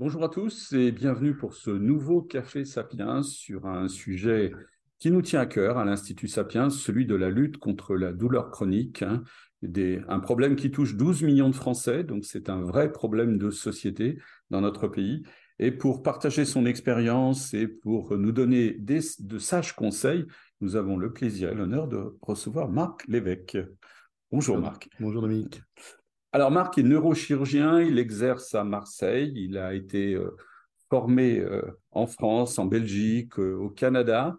Bonjour à tous et bienvenue pour ce nouveau Café Sapiens sur un sujet qui nous tient à cœur à l'Institut Sapiens, celui de la lutte contre la douleur chronique, hein, un problème qui touche 12 millions de Français, donc c'est un vrai problème de société dans notre pays. Et pour partager son expérience et pour nous donner de sages conseils, nous avons le plaisir et l'honneur de recevoir Marc Lévesque. Bonjour Marc. Bonjour Dominique. Alors Marc est neurochirurgien, il exerce à Marseille, il a été euh, formé euh, en France, en Belgique, euh, au Canada.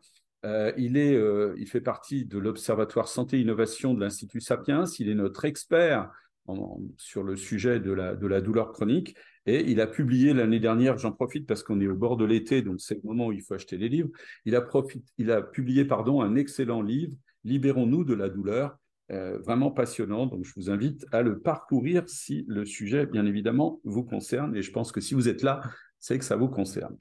il, est, il fait partie de l'Observatoire Santé et Innovation de l'Institut Sapiens. Il est notre expert sur le sujet de la, de la douleur chronique. Et il a publié l'année dernière, j'en profite parce qu'on est au bord de l'été, donc c'est le moment où il faut acheter les livres. Il a, il a publié pardon, un excellent livre, Libérons-nous de la douleur, euh, vraiment passionnant. Donc, je vous invite à le parcourir si le sujet, bien évidemment, vous concerne. Et je pense que si vous êtes là, c'est que ça vous concerne.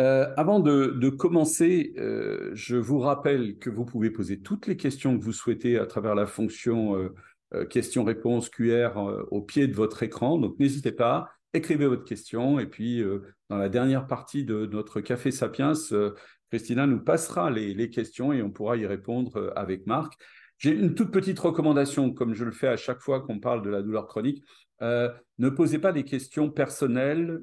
Euh, avant de, commencer, euh, je vous rappelle que vous pouvez poser toutes les questions que vous souhaitez à travers la fonction questions-réponses QR au pied de votre écran. Donc, n'hésitez pas, écrivez votre question. Et puis, dans la dernière partie de notre Café Sapiens, Christina nous passera les, les, questions et on pourra y répondre avec Marc. J'ai une toute petite recommandation, comme je le fais à chaque fois qu'on parle de la douleur chronique. Euh, ne posez pas des questions personnelles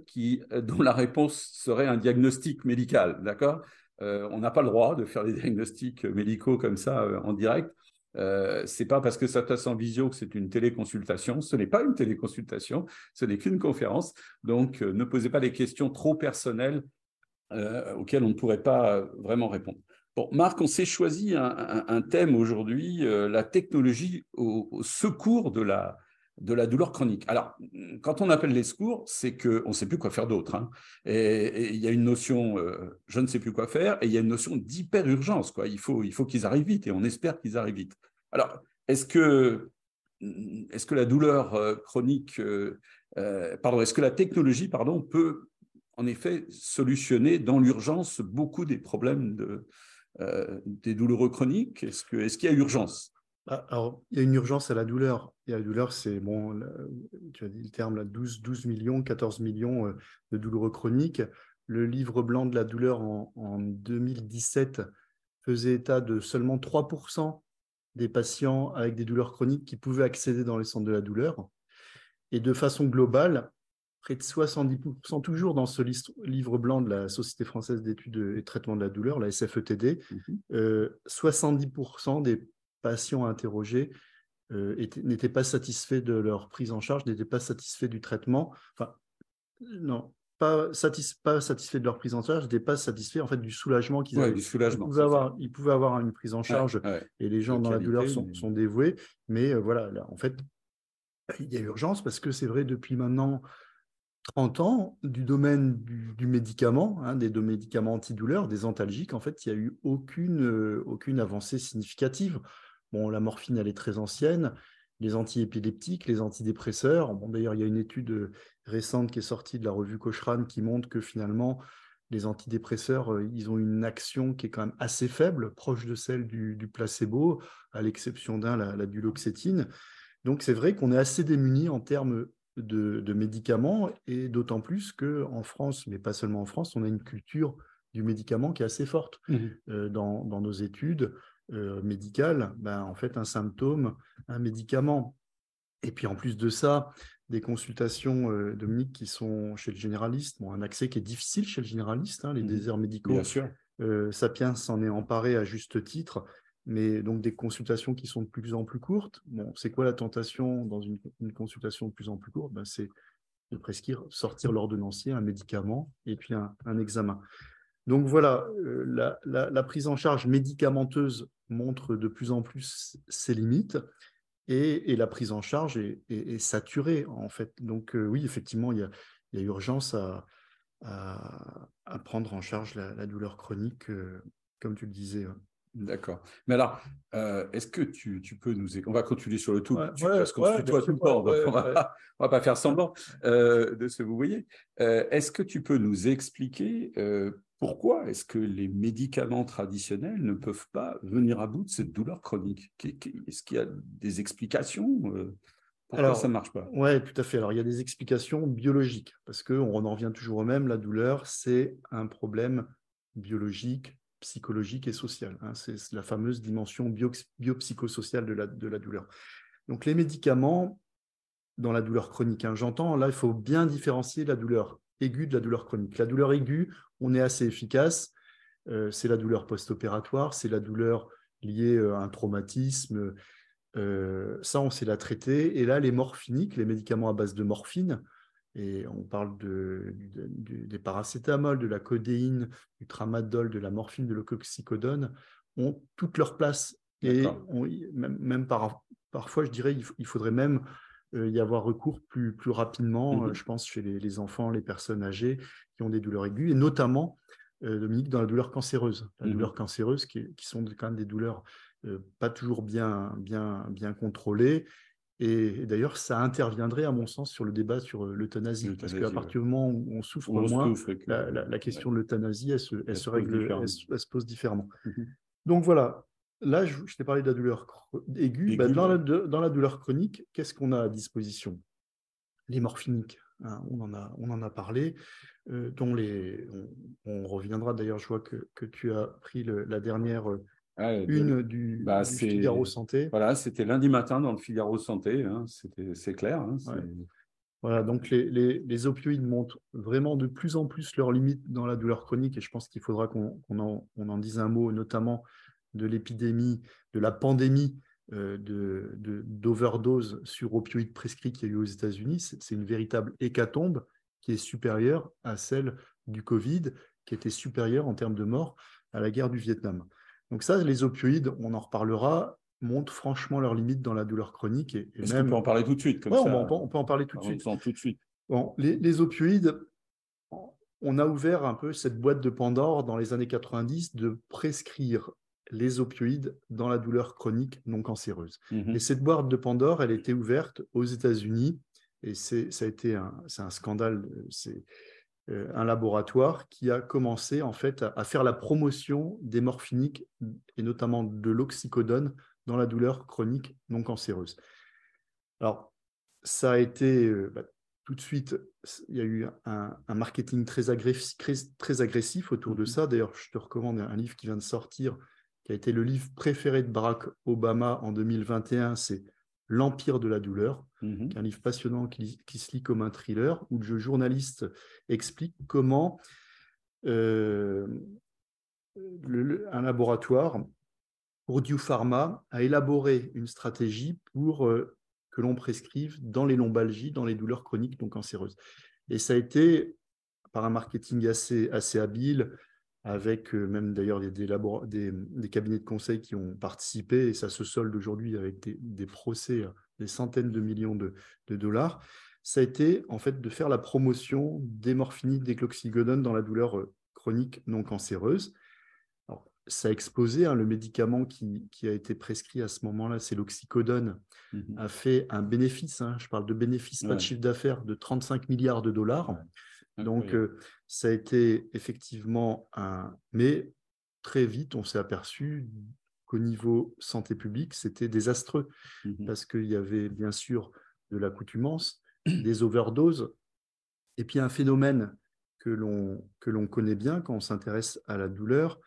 euh, dont la réponse serait un diagnostic médical, d'accord? Euh, On n'a pas le droit de faire des diagnostics médicaux comme ça en direct. Euh, c'est pas parce que ça passe en visio que c'est une téléconsultation. Ce n'est pas une téléconsultation, ce n'est qu'une conférence. Donc, ne posez pas des questions trop personnelles auxquelles on ne pourrait pas vraiment répondre. Marc, on s'est choisi un, thème aujourd'hui, euh, la technologie au, secours de la, de la douleur chronique. Alors, quand on appelle les secours, c'est qu'on ne sait plus quoi faire d'autre. Hein. Et il y a une notion, euh, je ne sais plus quoi faire, et il y a une notion d'hyper-urgence. Il faut, il faut qu'ils arrivent vite, et on espère qu'ils arrivent vite. Alors, est-ce que, est que la douleur euh, chronique, pardon, est-ce que la technologie, pardon, peut en effet solutionner dans l'urgence beaucoup des problèmes de, des douloureux chroniques? Est-ce qu'il y a urgence? Ah, alors, il y a une urgence à la douleur. Et la douleur, c'est, bon, tu as dit le terme, là, 12, 12 millions, 14 millions euh, de douloureux chroniques. Le livre blanc de la douleur en, en 2017 faisait état de seulement 3% des patients avec des douleurs chroniques qui pouvaient accéder dans les centres de la douleur. Et de façon globale, près de 70%, toujours dans ce livre blanc de la Société française d'études et traitement de la douleur, la SFETD, 70% mhm. euh, des patients interrogés euh, n'étaient pas satisfaits de leur prise en charge, n'étaient pas satisfaits du traitement. Enfin, non, pas, pas satisfaits de leur prise en charge, n'étaient pas satisfaits en fait du soulagement qu'ils avaient. Du soulagement, ils, pouvaient avoir, ils pouvaient avoir une prise en charge et les gens dans la douleur sont, sont dévoués. Mais euh, voilà, là, en fait, il y a urgence parce que c'est vrai, depuis maintenant 30 ans du domaine du, médicament, hein, des médicaments antidouleurs, des antalgiques, en fait, il n'y a eu aucune, euh, aucune avancée significative. Bon, la morphine, elle est très ancienne, les antiépileptiques, les antidépresseurs. Bon, d'ailleurs, il y a une étude euh, récente qui est sortie de la revue Cochrane qui montre que finalement, les antidépresseurs, euh, ils ont une action qui est quand même assez faible, proche de celle du, placebo, à l'exception d'un, la, la duloxétine. Donc, c'est vrai qu'on est assez démuni en termes de, médicaments, et d'autant plus qu'en France, mais pas seulement en France, on a une culture du médicament qui est assez forte. Mmh euh, dans, nos études euh, médicales, ben, en fait, un symptôme, un médicament. Et puis en plus de ça, des consultations, euh, Dominique, qui sont chez le généraliste, bon, un accès qui est difficile chez le généraliste, hein, les mmh déserts médicaux. Bien sûr. Sapiens s'en est emparé à juste titre mais donc des consultations qui sont de plus en plus courtes. Bon, c'est quoi la tentation dans une, consultation de plus en plus courte? Ben, C'est de prescrire, sortir l'ordonnancier, un médicament et puis un, examen. Donc voilà, euh, la, prise en charge médicamenteuse montre de plus en plus ses limites et, la prise en charge est, saturée en fait. Donc euh, oui, effectivement, il y a, urgence à, prendre en charge la, douleur chronique, euh, comme tu le disais. D'accord. Mais alors, euh, est-ce que tu, peux nous... On va continuer sur le tout, parce qu'on se tutoie tout le temps, donc on ne va pas faire semblant euh, de ce que vous voyez. Euh, est-ce que tu peux nous expliquer pourquoi est-ce que les médicaments traditionnels ne peuvent pas venir à bout de cette douleur chronique? Est-ce qu'il y a des explications Pourquoi ça ne marche pas? Oui, tout à fait. Alors, il y a des explications biologiques, parce qu'on en revient toujours au même, la douleur, c'est un problème biologique, psychologique et social. Hein. C'est la fameuse dimension bio, biopsychosociale de la, de la douleur. Donc, les médicaments dans la douleur chronique, hein, j'entends, là, il faut bien différencier la douleur aiguë de la douleur chronique. La douleur aiguë, on est assez efficace. Euh, c'est la douleur post-opératoire, c'est la douleur liée euh, à un traumatisme. Euh, ça, on sait la traiter. Et là, les morphiniques, les médicaments à base de morphine, et on parle de, des paracétamol, de la codéine, du tramadol, de la morphine, de l'oxycodone, ont toute leur place. Et même, parfois, je dirais, il, faudrait même y avoir recours plus, plus rapidement, mmh je pense, chez les, enfants, les personnes âgées qui ont des douleurs aiguës, et notamment euh, Dominique, dans la douleur cancéreuse. La mmh douleur cancéreuse, qui, sont quand même des douleurs euh, pas toujours bien, bien, bien contrôlées. Et, d'ailleurs, ça interviendrait, à mon sens, sur le débat sur euh, l'euthanasie. Parce qu'à partir du moment où on souffre moins, la, question de l'euthanasie, elle, se, elle, se, règle, elle, se pose différemment. Mmh Donc voilà, là, je, t'ai parlé de la douleur aiguë. Bah, dans, la, dans, la, douleur chronique, qu'est-ce qu'on a à disposition? Les morphiniques, hein, on, en a, on en a parlé. Euh, dont les, on, reviendra d'ailleurs, je vois que, que, tu as pris la dernière euh, ah, une du, bah, Figaro Santé. Voilà, c'était lundi matin dans le Figaro Santé, hein, c'est clair. Hein, voilà, donc les, les, les, opioïdes montrent vraiment de plus en plus leurs limites dans la douleur chronique et je pense qu'il faudra qu'on en, on en, dise un mot, notamment de l'épidémie, de la pandémie euh, d'overdose de, sur opioïdes prescrits qu'il y a eu aux États-Unis. C'est une véritable hécatombe qui est supérieure à celle du Covid, qui était supérieure en termes de morts à la guerre du Vietnam. Donc ça, les opioïdes, on en reparlera, montrent franchement leurs limites dans la douleur chronique. Et, Est-ce même... qu'on peut en parler tout de suite comme ça on, peut, en parler tout de suite. Tout de suite. Bon, les, les, opioïdes, on a ouvert un peu cette boîte de Pandore dans les années 90 de prescrire les opioïdes dans la douleur chronique non cancéreuse. Mhm. Et cette boîte de Pandore, elle était ouverte aux États-Unis et ça a été un, un scandale. C'est un laboratoire qui a commencé en fait à, faire la promotion des morphiniques et notamment de l'oxycodone dans la douleur chronique non cancéreuse. Alors, ça a été euh, bah, tout de suite, il y a eu un, marketing très agressif, très, agressif autour de mmh ça. D'ailleurs, je te recommande un livre qui vient de sortir, qui a été le livre préféré de Barack Obama en 2021, c'est L'Empire de la douleur, mmh un livre passionnant qui, se lit comme un thriller, où le journaliste explique comment euh, un laboratoire, Purdue Pharma, a élaboré une stratégie pour euh, que l'on prescrive dans les lombalgies, dans les douleurs chroniques non cancéreuses. Et ça a été, par un marketing assez, assez habile, avec euh, même d'ailleurs des, des, cabinets de conseil qui ont participé, et ça se solde aujourd'hui avec des, procès, des centaines de millions de, dollars, ça a été en fait de faire la promotion des morphiniques, des cloxygodone dans la douleur euh, chronique non cancéreuse. ça a explosé, hein, le médicament qui, a été prescrit à ce moment-là, c'est l'oxycodone, mmh a fait un bénéfice, hein, je parle de bénéfice, pas de chiffre d'affaires, de 35 milliards de dollars. Donc, euh, ça a été effectivement un. Mais très vite, on s'est aperçu qu'au niveau santé publique, c'était désastreux mmh parce qu'il y avait bien sûr de l'accoutumance, des overdoses, et puis un phénomène que l'on connaît bien quand on s'intéresse à la douleur,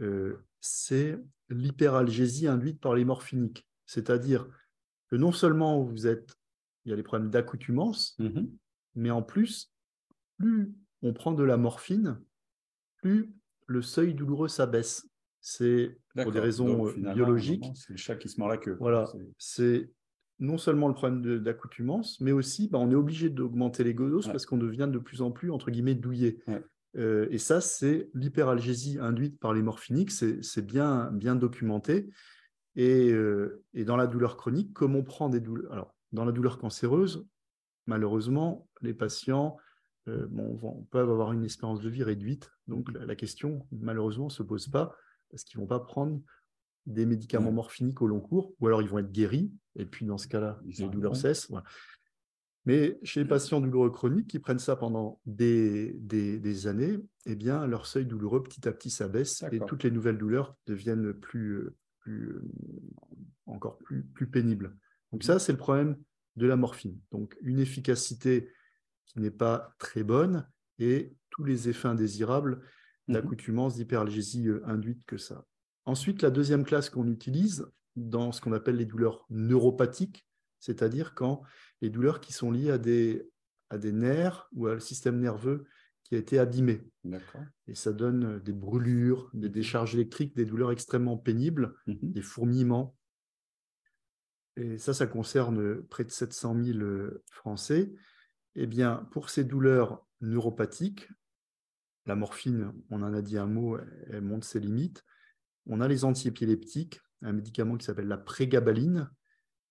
euh, c'est l'hyperalgésie induite par les morphiniques. C'est-à-dire que non seulement vous êtes, il y a les problèmes d'accoutumance, mmh mais en plus, plus on prend de la morphine, plus le seuil douloureux s'abaisse. C'est pour des raisons euh, biologiques. C'est le chat qui se mord la queue. Voilà, c'est non seulement le problème d'accoutumance, mais aussi bah, on est obligé d'augmenter les doses parce qu'on devient de plus en plus, entre guillemets, douillé. Euh, et ça, c'est l'hyperalgésie induite par les morphiniques, c'est bien, bien documenté. Et, euh, et, dans la douleur chronique, comme on prend des douleurs... Alors, dans la douleur cancéreuse, malheureusement, les patients euh, bon, on peut avoir une espérance de vie réduite. Donc la, question, malheureusement, ne se pose pas parce qu'ils ne vont pas prendre des médicaments morphiniques au long cours, ou alors ils vont être guéris, et puis dans ce cas-là, les douleurs cessent. Mais chez les patients douloureux chroniques qui prennent ça pendant des, des, années, eh bien, leur seuil douloureux petit à petit s'abaisse et toutes les nouvelles douleurs deviennent plus, plus, encore plus, plus pénibles. Donc ça, c'est le problème de la morphine. Donc une efficacité qui n'est pas très bonne et tous les effets indésirables mhm. d'accoutumance, d'hyperalgésie euh, induite que ça. Ensuite, la deuxième classe qu'on utilise dans ce qu'on appelle les douleurs neuropathiques, c'est-à-dire quand les douleurs qui sont liées à des, à des nerfs ou à le système nerveux qui a été abîmé. Et ça donne euh, des brûlures, des décharges électriques, des douleurs extrêmement pénibles, mhm. des fourmillements. Et ça, ça concerne près de 700 000 euh, Français. Eh bien, pour ces douleurs neuropathiques, la morphine, on en a dit un mot, elle montre ses limites. On a les antiépileptiques, un médicament qui s'appelle la prégabaline,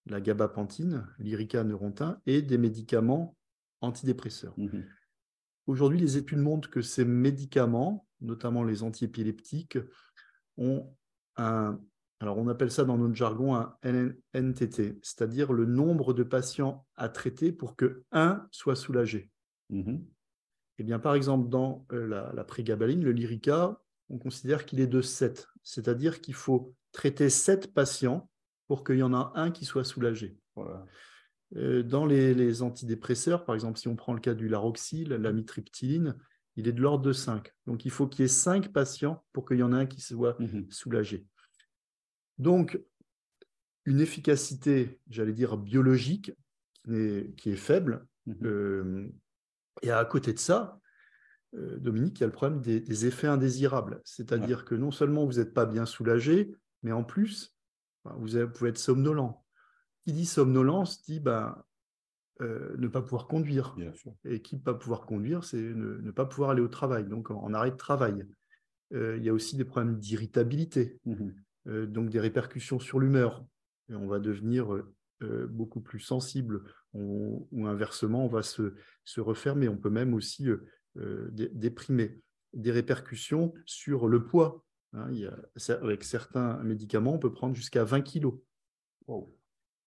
la gabapentine, l'irica neurontin, et des médicaments antidépresseurs. Mhm. Aujourd'hui, les études montrent que ces médicaments, notamment les antiépileptiques, ont un, alors on appelle ça dans notre jargon un NTT, c'est-à-dire le nombre de patients à traiter pour que un soit soulagé. Mm-hmm. Eh bien, par exemple, dans euh, la, la prégabaline, le Lyrica, on considère qu'il est de 7, c'est-à-dire qu'il faut traiter 7 patients pour qu'il y en ait un qui soit soulagé. Voilà. Euh, dans les, antidépresseurs, par exemple, si on prend le cas du laroxyl, la mitriptyline, il est de l'ordre de 5. Donc, il faut qu'il y ait 5 patients pour qu'il y en ait un qui soit mmh soulagé. Donc, une efficacité, j'allais dire, biologique qui est, qui est faible. Mmh euh, et à côté de ça, euh, Dominique, il y a le problème des, effets indésirables. C'est-à-dire que non seulement vous n'êtes pas bien soulagé, mais en plus, vous pouvez être somnolent qui dit somnolence dit ben, ne pas pouvoir conduire. Et qui ne pas pouvoir conduire, c'est ne, pas pouvoir aller au travail, donc en, arrêt de travail. Euh, il y a aussi des problèmes d'irritabilité, euh, donc des répercussions sur l'humeur. On va devenir beaucoup plus sensible, ou inversement, on va se, se, refermer. On peut même aussi déprimer. Des répercussions sur le poids. Hein. avec certains médicaments, on peut prendre jusqu'à 20 kilos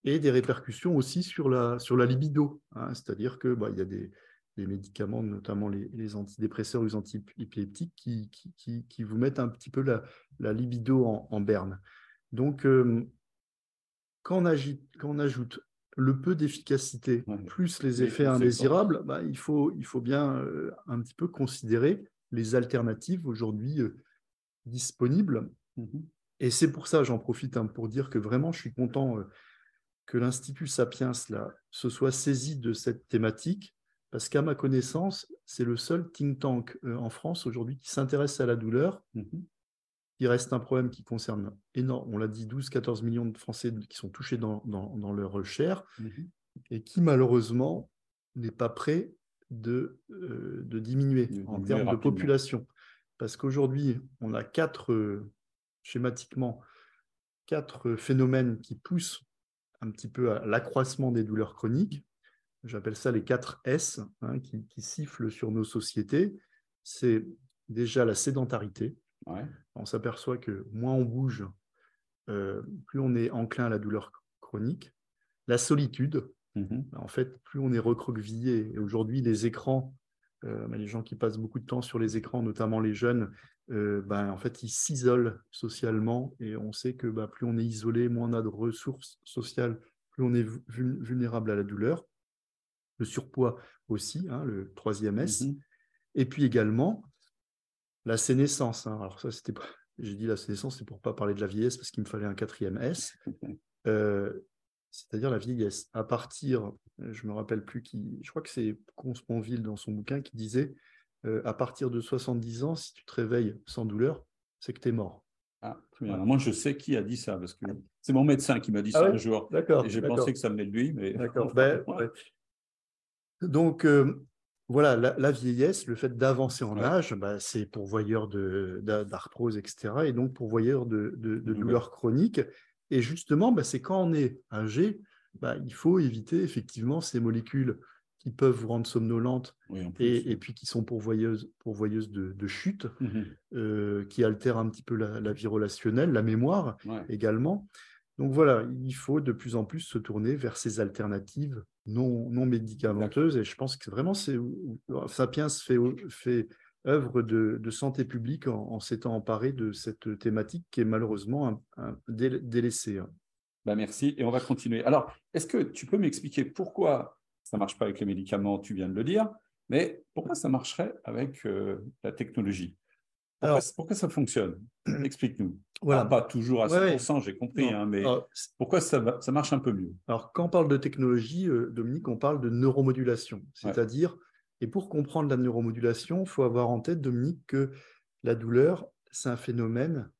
et des répercussions aussi sur la, sur la libido. Hein. C'est-à-dire qu'il bah, y a des, médicaments, notamment les, antidépresseurs ou les antiépileptiques, qui, qui, qui, vous mettent un petit peu la, la libido en, berne. Donc, euh, quand, on agite, quand, on ajoute le peu d'efficacité plus les effets indésirables, bah, il, faut, il faut bien euh, un petit peu considérer les alternatives aujourd'hui euh, disponibles. Mmh et c'est pour ça, j'en profite hein, pour dire que vraiment, je suis content que l'Institut Sapiens là, se soit saisi de cette thématique, parce qu'à ma connaissance, c'est le seul think tank euh, en France aujourd'hui qui s'intéresse à la douleur, mhm. qui reste un problème qui concerne énorme, on l'a dit, 12-14 millions de Français qui sont touchés dans, dans, leur chair, mhm. et qui malheureusement n'est pas prêt de, euh, de diminuer en termes de population. Parce qu'aujourd'hui, on a quatre, euh, schématiquement, quatre phénomènes qui poussent un petit peu à l'accroissement des douleurs chroniques. J'appelle ça les 4 S hein, qui, sifflent sur nos sociétés. C'est déjà la sédentarité. On s'aperçoit que moins on bouge, euh, plus on est enclin à la douleur chronique. La solitude. Mm-hmm. En fait, plus on est recroquevillé. Et aujourd'hui, les écrans, euh, les gens qui passent beaucoup de temps sur les écrans, notamment les jeunes, euh, ben, en fait, ils s'isolent socialement et on sait que ben, plus on est isolé, moins on a de ressources sociales, plus on est vulnérable à la douleur. Le surpoids aussi, hein, le troisième S. Mm-hmm. Et puis également la sénescence. Hein. Alors ça, c'était j'ai dit la sénescence, c'est pour pas parler de la vieillesse parce qu'il me fallait un quatrième S. Euh, c'est-à-dire la vieillesse. À partir, je me rappelle plus qui, je crois que c'est Consponville dans son bouquin qui disait euh, à partir de 70 ans, si tu te réveilles sans douleur, c'est que tu es mort. Ah, Moi, je sais qui a dit ça, parce que c'est mon médecin qui m'a dit ah ça un jour. D'accord. Et j'ai pensé que ça venait de lui, mais. D'accord. Ben, Donc, euh, voilà, la, vieillesse, le fait d'avancer en âge, bah, c'est pourvoyeur d'arthrose, etc. Et donc pourvoyeur de, de, de douleurs chroniques. Et justement, bah, c'est quand on est âgé, bah, il faut éviter effectivement ces molécules qui peuvent vous rendre somnolente et, puis qui sont pourvoyeuses, pourvoyeuses de, de chute, mmh euh, qui altèrent un petit peu la, vie relationnelle, la mémoire également. Donc voilà, il faut de plus en plus se tourner vers ces alternatives non, non médicamenteuses. Et je pense que vraiment, Sapiens fait, fait œuvre de, santé publique en, s'étant emparé de cette thématique qui est malheureusement un, délaissée. Hein. Ben merci, et on va continuer. Alors, est-ce que tu peux m'expliquer pourquoi ça ne marche pas avec les médicaments, tu viens de le dire, mais pourquoi ça marcherait avec euh, la technologie? Pourquoi, Alors, pourquoi, ça fonctionne? Explique-nous. Voilà. pas toujours à 100%, j'ai compris, hein, mais pourquoi ça, ça, marche un peu mieux? Alors, quand on parle de technologie, euh, Dominique, on parle de neuromodulation. C'est-à-dire, et pour comprendre la neuromodulation, il faut avoir en tête, Dominique, que la douleur, c'est un phénomène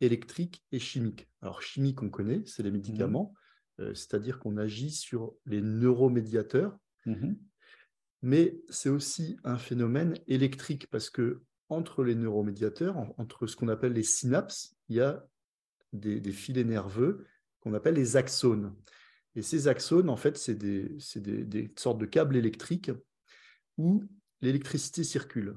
électrique et chimique. Alors, chimique, on connaît, c'est les médicaments, mmh. euh, c'est-à-dire qu'on agit sur les neuromédiateurs, mmh mais c'est aussi un phénomène électrique parce que entre les neuromédiateurs, entre ce qu'on appelle les synapses, il y a des, filets nerveux qu'on appelle les axones. Et ces axones, en fait, c'est des, des, sortes de câbles électriques où l'électricité circule.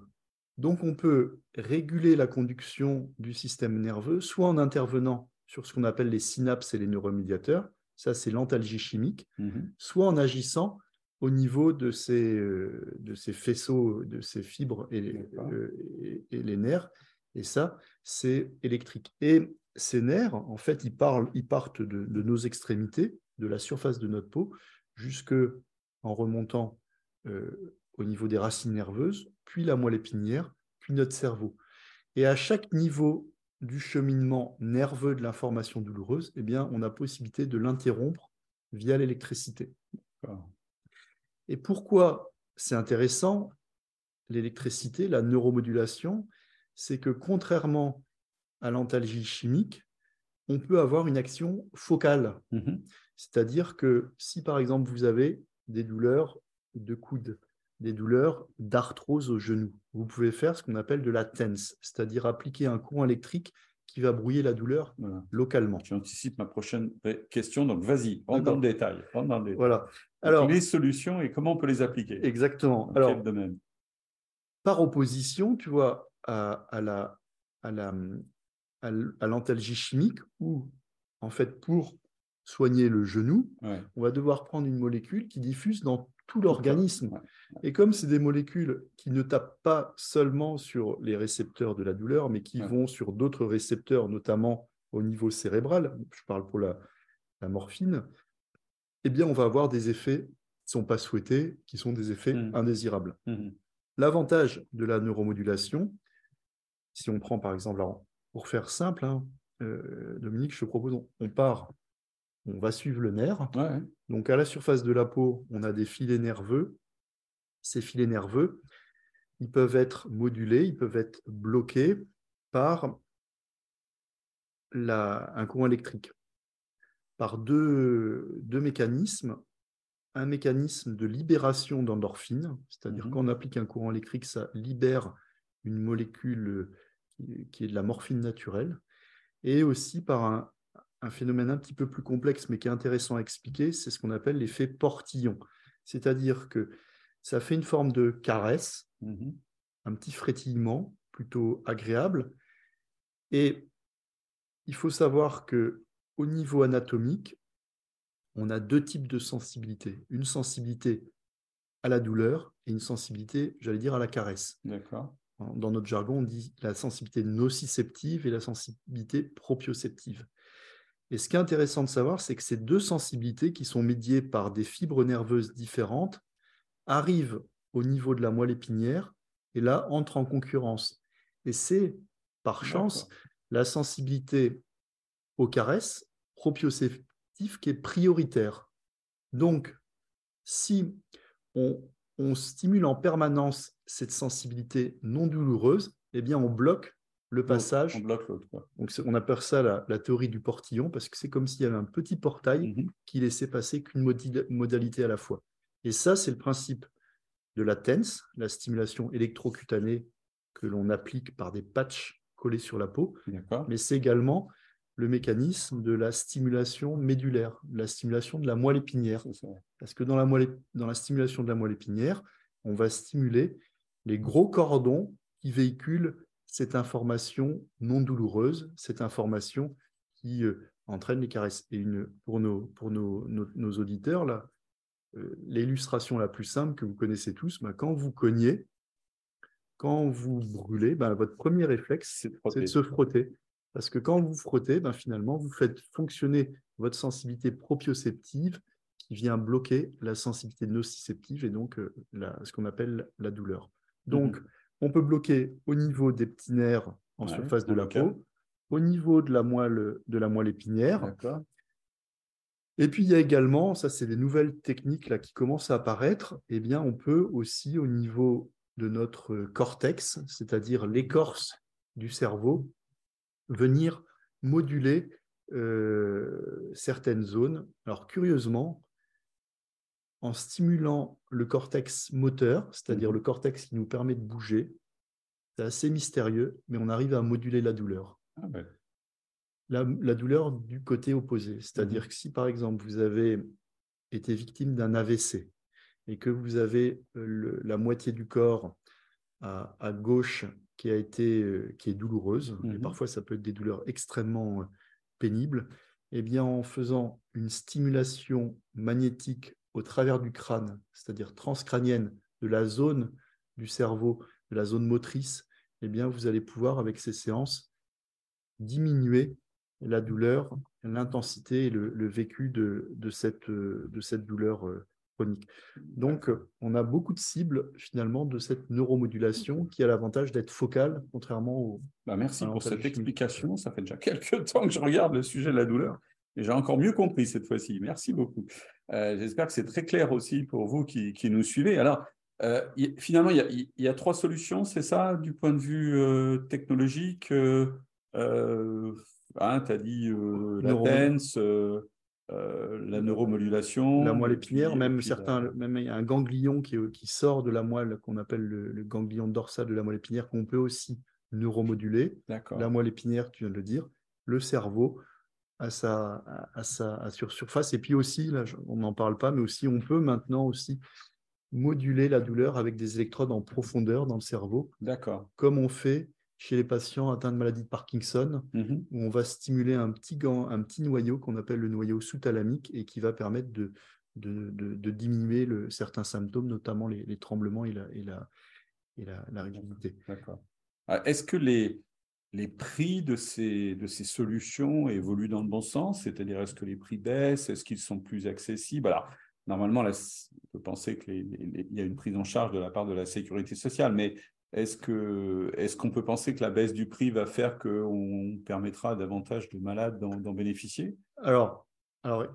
Donc, on peut réguler la conduction du système nerveux, soit en intervenant sur ce qu'on appelle les synapses et les neuromédiateurs, ça c'est l'antalgie chimique, mmh soit en agissant au niveau de ces, euh, de ces faisceaux, de ces fibres euh, et, et, les nerfs, et ça c'est électrique. Et ces nerfs, en fait, ils, parlent, ils partent de, nos extrémités, de la surface de notre peau, jusque en remontant euh, au niveau des racines nerveuses, puis la moelle épinière, puis notre cerveau. Et à chaque niveau du cheminement nerveux de l'information douloureuse, eh bien, on a possibilité de l'interrompre via l'électricité. Et pourquoi c'est intéressant, l'électricité, la neuromodulation, c'est que contrairement à l'antalgie chimique, on peut avoir une action focale. Mmh C'est-à-dire que si par exemple vous avez des douleurs de coude, des douleurs d'arthrose au genou. Vous pouvez faire ce qu'on appelle de la TENS, c'est-à-dire appliquer un courant électrique qui va brouiller la douleur localement. Tu anticipes ma prochaine question, donc vas-y, rentre dans le détail. dans le Voilà. Alors, les solutions et comment on peut les appliquer Exactement. Alors, par opposition, tu vois, à, la, à la, à l'antalgie chimique, où en fait, pour soigner le genou, on va devoir prendre une molécule qui diffuse dans tout l'organisme. Et comme c'est des molécules qui ne tapent pas seulement sur les récepteurs de la douleur, mais qui vont sur d'autres récepteurs, notamment au niveau cérébral, je parle pour la, morphine, eh bien, on va avoir des effets qui ne sont pas souhaités, qui sont des effets mmh. indésirables. Mmh L'avantage de la neuromodulation, si on prend par exemple, pour faire simple, hein, euh, Dominique, je te propose, on part on va suivre le nerf. Donc à la surface de la peau, on a des filets nerveux. Ces filets nerveux, ils peuvent être modulés, ils peuvent être bloqués par un courant électrique, par deux, mécanismes. Un mécanisme de libération d'endorphine, c'est-à-dire mmh quand on applique un courant électrique, ça libère une molécule qui est de la morphine naturelle, et aussi par un, un phénomène un petit peu plus complexe, mais qui est intéressant à expliquer, c'est ce qu'on appelle l'effet portillon. C'est-à-dire que ça fait une forme de caresse, mmh un petit frétillement plutôt agréable. Et il faut savoir que au niveau anatomique, on a deux types de sensibilité. Une sensibilité à la douleur et une sensibilité, j'allais dire, à la caresse. D'accord. Dans notre jargon, on dit la sensibilité nociceptive et la sensibilité proprioceptive. Et ce qui est intéressant de savoir, c'est que ces deux sensibilités qui sont médiées par des fibres nerveuses différentes arrivent au niveau de la moelle épinière et là entrent en concurrence. Et c'est par chance la sensibilité aux caresses proprioceptive qui est prioritaire. Donc, si on, on stimule en permanence cette sensibilité non douloureuse, eh bien, on bloque le passage. On, bloque l'autre. Donc on appelle ça la, théorie du portillon parce que c'est comme s'il y avait un petit portail mhm. qui laissait passer qu'une modalité à la fois. Et ça, c'est le principe de la TENS, la stimulation électrocutanée que l'on applique par des patchs collés sur la peau. Mais c'est également le mécanisme de la stimulation médulaire, la stimulation de la moelle épinière. Parce que dans la, moelle, dans la stimulation de la moelle épinière, on va stimuler les gros cordons qui véhiculent cette information non douloureuse, cette information qui euh, entraîne les caresses. Et une, pour, nos, pour nos, nos, auditeurs, là, euh, l'illustration la plus simple que vous connaissez tous, bah, quand vous cognez, quand vous brûlez, bah, votre premier réflexe, c'est de se frotter. Parce que quand vous frottez, ben finalement, vous faites fonctionner votre sensibilité proprioceptive qui vient bloquer la sensibilité nociceptive et donc euh, ce qu'on appelle la douleur. Donc, mhm. On peut bloquer au niveau des petits nerfs en surface de la peau, au niveau de la moelle, de la moelle épinière. Et puis, il y a également, ça c'est des nouvelles techniques là, qui commencent à apparaître, eh bien, on peut aussi au niveau de notre cortex, c'est-à-dire l'écorce du cerveau, venir moduler euh, certaines zones. Alors, curieusement, en stimulant le cortex moteur, c'est-à-dire mmh le cortex qui nous permet de bouger, c'est assez mystérieux, mais on arrive à moduler la douleur. Ah la, douleur du côté opposé. C'est-à-dire mmh que si, par exemple, vous avez été victime d'un AVC et que vous avez euh, la moitié du corps à, gauche qui, a été, euh, qui est douloureuse, et mmh parfois ça peut être des douleurs extrêmement euh, pénibles, eh bien, en faisant une stimulation magnétique au travers du crâne, c'est-à-dire transcrânienne, de la zone du cerveau, de la zone motrice, eh bien, vous allez pouvoir, avec ces séances, diminuer la douleur, l'intensité et le, vécu de, cette, de cette douleur euh, chronique. Donc, on a beaucoup de cibles finalement de cette neuromodulation qui a l'avantage d'être focale, contrairement au. Bah merci pour cette explication. Ça fait déjà quelques temps que je regarde le sujet de la douleur et j'ai encore mieux compris cette fois-ci. Merci beaucoup. Euh, j'espère que c'est très clair aussi pour vous qui, nous suivez. Alors, euh, finalement, il y, a, trois solutions, c'est ça, du point de vue technologique Hein, tu as dit euh, la euh, euh, la neuromodulation. La moelle épinière, même certains, même un ganglion qui, qui sort de la moelle qu'on appelle le, ganglion dorsal de la moelle épinière qu'on peut aussi neuromoduler. La moelle épinière, tu viens de le dire, le cerveau à sa, à sa sur surface. Et puis aussi, là, on n'en parle pas, mais aussi on peut maintenant aussi moduler la douleur avec des électrodes en profondeur dans le cerveau. D'accord. Comme on fait chez les patients atteints de maladie de Parkinson, mmh où on va stimuler un petit, un petit noyau qu'on appelle le noyau sous-thalamique et qui va permettre de, de, diminuer le, certains symptômes, notamment les, tremblements et la, et la, et la, rigidité. Ah, est-ce que les, les prix de ces, de ces solutions évoluent dans le bon sens C'est-à-dire, est-ce que les prix baissent Est-ce qu'ils sont plus accessibles? Alors, normalement, on peut penser qu'il y a une prise en charge de la part de la sécurité sociale, mais est-ce qu'on est qu'on peut penser que la baisse du prix va faire qu'on permettra davantage de malades d'en bénéficier? Alors, alors,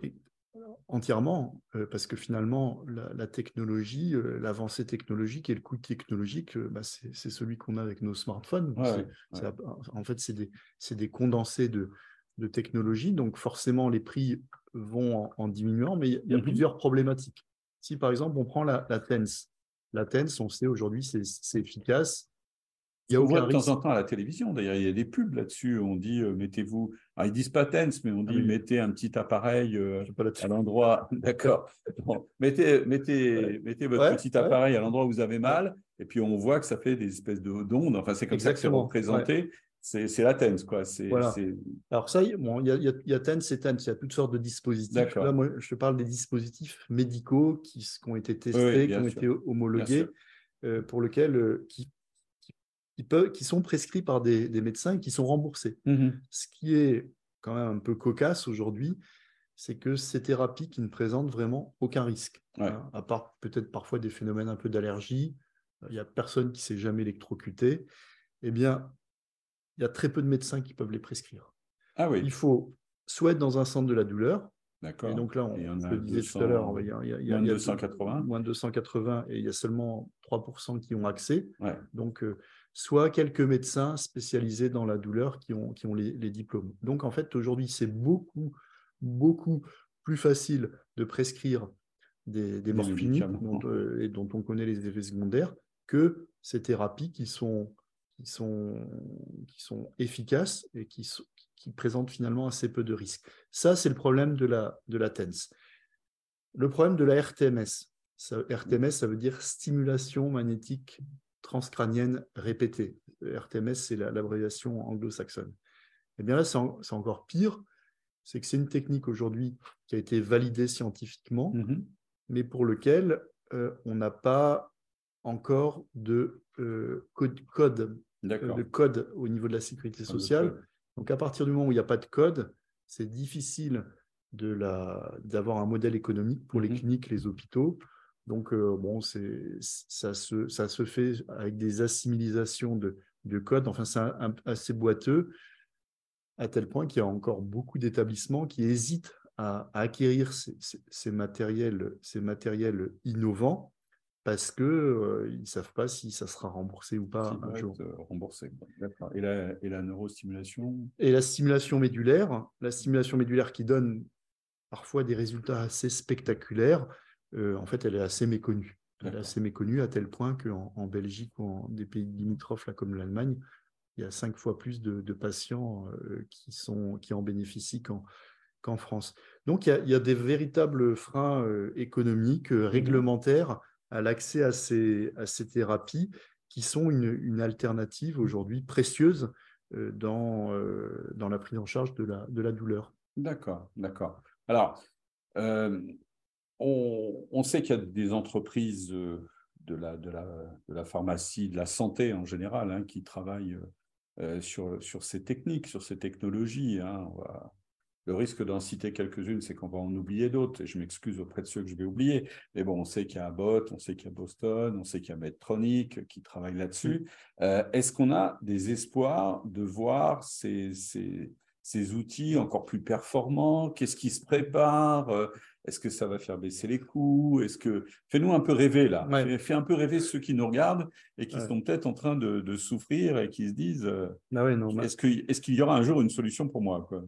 entièrement, euh, parce que finalement, la, technologie, euh, l'avancée technologique et le coût technologique, euh, bah, c'est celui qu'on a avec nos smartphones. en fait, c'est des, des, condensés de, de technologie, donc forcément, les prix vont en, diminuant, mais il y a, mm-hmm. plusieurs problématiques. Si par exemple, on prend la, la TENS, la TENS, on sait aujourd'hui, c'est efficace. Il y a on voit de temps en temps à la télévision, d'ailleurs, il y a des pubs là-dessus. On dit, euh, mettez-vous. Ah, ils disent pas TENS, mais on ah dit, mettez un petit appareil euh, à l'endroit. D'accord. mettez, mettez, mettez votre petit appareil à l'endroit où vous avez mal, et puis on voit que ça fait des espèces d'ondes. Enfin, c'est comme ça que c'est représenté c'est la TENS, quoi. Voilà. Alors ça, bon, il y a, y, y a TENS et TENS, il y a toutes sortes de dispositifs. Là, moi, je te parle des dispositifs médicaux qui, qui ont été testés, qui ont été homologués, euh, pour lesquels qui, qui, peuvent, qui sont prescrits par des, des médecins qui sont remboursés. Mmh Ce qui est quand même un peu cocasse aujourd'hui, c'est que ces thérapies qui ne présentent vraiment aucun risque, hein, à part peut-être parfois des phénomènes un peu d'allergie. Il n'y a personne qui s'est jamais électrocuté. Eh bien, il y a très peu de médecins qui peuvent les prescrire. Ah oui. Il faut soit être dans un centre de la douleur. D'accord. Et donc là, on, le disait tout à l'heure, il y a, moins, de 280. moins de 280 et il y a seulement 3% qui ont accès. Donc, euh, soit quelques médecins spécialisés dans la douleur qui ont, qui ont les, diplômes. Donc, en fait, aujourd'hui, c'est beaucoup, beaucoup plus facile de prescrire des, des morphiniques euh, et dont on connaît les effets secondaires que ces thérapies qui sont qui sont, qui sont efficaces et qui, qui présentent finalement assez peu de risques. Ça, c'est le problème de la, de la TENS. Le problème de la RTMS. Ça, RTMS, ça veut dire stimulation magnétique transcrânienne répétée. RTMS, c'est l'abréviation anglo-saxonne. Et eh bien là, c'est encore pire. C'est que c'est une technique aujourd'hui qui a été validée scientifiquement, mm-hmm. mais pour lequel euh, on n'a pas encore de euh, code, code le code au niveau de la sécurité sociale Donc à partir du moment où il n'y a pas de code, c'est difficile d'avoir un modèle économique pour les mmh cliniques, les hôpitaux. Donc, euh, bon, ça se, ça se fait avec des assimilisations de, de code. Enfin, c'est assez boiteux, à tel point qu'il y a encore beaucoup d'établissements qui hésitent à, acquérir ces, matériels, ces matériels innovants parce qu'ils euh, ne savent pas si ça sera remboursé ou pas un jour. Euh, remboursé. Et la, et la neurostimulation? Et la stimulation médulaire, la stimulation médulaire qui donne parfois des résultats assez spectaculaires, en fait, elle est assez méconnue. Elle est assez méconnue à tel point qu'en en Belgique ou en des pays limitrophes là, comme l'Allemagne, il y a cinq fois plus de, patients qui, sont, qui en bénéficient qu'en France. Donc, il y, a, des véritables freins économiques, mmh réglementaires à l'accès à ces, à ces thérapies qui sont une, alternative aujourd'hui précieuse euh, dans, euh, dans la prise en charge de la, de la douleur. D'accord, d'accord. Alors, euh, on, sait qu'il y a des entreprises de la, de, la, de la pharmacie, de la santé en général, hein, qui travaillent sur, sur ces techniques, sur ces technologies. Hein. Va le risque d'en citer quelques-unes, c'est qu'on va en oublier d'autres, et je m'excuse auprès de ceux que je vais oublier. Mais bon, on sait qu'il y a Abbott, on sait qu'il y a Boston, on sait qu'il y a Medtronic qui travaille là-dessus. Mm. Euh, est-ce qu'on a des espoirs de voir ces, ces, outils encore plus performants? Qu'est-ce qui se prépare euh, Est-ce que ça va faire baisser les coûts? Est-ce que fais-nous un peu rêver là. Fais, un peu rêver ceux qui nous regardent et qui sont peut-être en train de, souffrir et qui se disent euh, ah est-ce qu'il y aura un jour une solution pour moi quoi?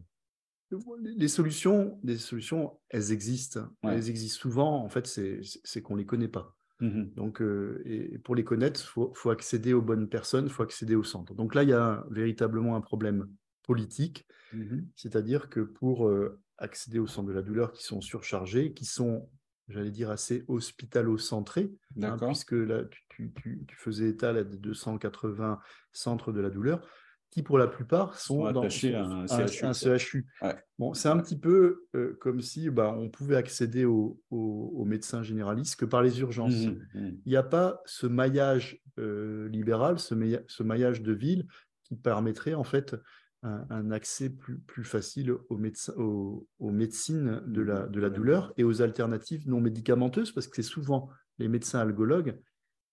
Les solutions, des solutions, elles existent. Elles existent souvent. En fait, c'est qu'on les connaît pas. Mmh Donc, euh, et pour les connaître, il faut, accéder aux bonnes personnes, il faut accéder au centre. Donc là, il y a véritablement un problème politique, mmh c'est-à-dire que pour euh, accéder au centre de la douleur qui sont surchargés, qui sont, j'allais dire, assez hospitalo-centrés, hein, puisque là, tu, faisais état là, des 280 centres de la douleur, qui pour la plupart sont, dans un CHU. Bon, c'est un petit peu euh, comme si bah, on pouvait accéder aux médecins généralistes que par les urgences. Mmh, mmh. Il n'y a pas ce maillage euh, libéral, ce, maillage de ville qui permettrait en fait un, accès plus, plus facile aux, médecins, aux, médecines de la, de la douleur et aux alternatives non médicamenteuses, parce que c'est souvent les médecins algologues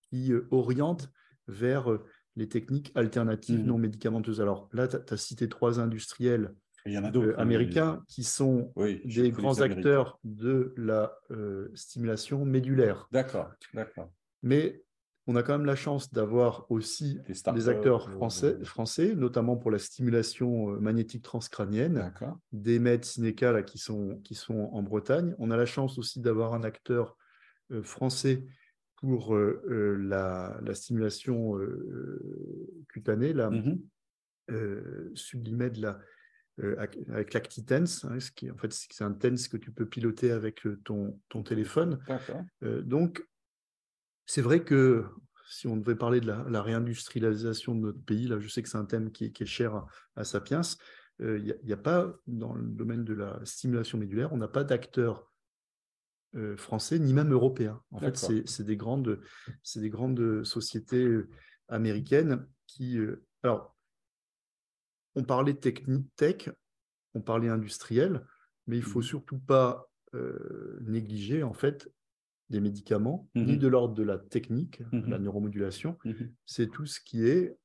qui euh, orientent vers les techniques alternatives mmh. non médicamenteuses. Alors là, tu as, cité trois industriels il y en a euh, hein, américains qui sont des grands acteurs de la euh, stimulation médulaire. D'accord, d'accord. Mais on a quand même la chance d'avoir aussi des, acteurs français, français, notamment pour la stimulation euh, magnétique transcrânienne, des MED Cineca qui, sont, qui sont en Bretagne. On a la chance aussi d'avoir un acteur français pour euh, euh, la, stimulation euh, cutanée, la sublimée de la, avec l'ActiTense, hein, ce qui en fait c'est un tense que tu peux piloter avec ton, ton téléphone. donc c'est vrai que si on devait parler de la, réindustrialisation de notre pays, là je sais que c'est un thème qui est, cher à, Sapiens, il n'y a, a, pas dans le domaine de la stimulation médulaire, on n'a pas d'acteurs euh, français, ni même européens. En fait, c'est des, grandes, des grandes sociétés euh, américaines qui... Euh, alors, on parlait technique, tech, on parlait industriel, mais il faut mmh. surtout pas négliger, en fait, des médicaments, ni de l'ordre de la technique, la neuromodulation. C'est tout ce qui est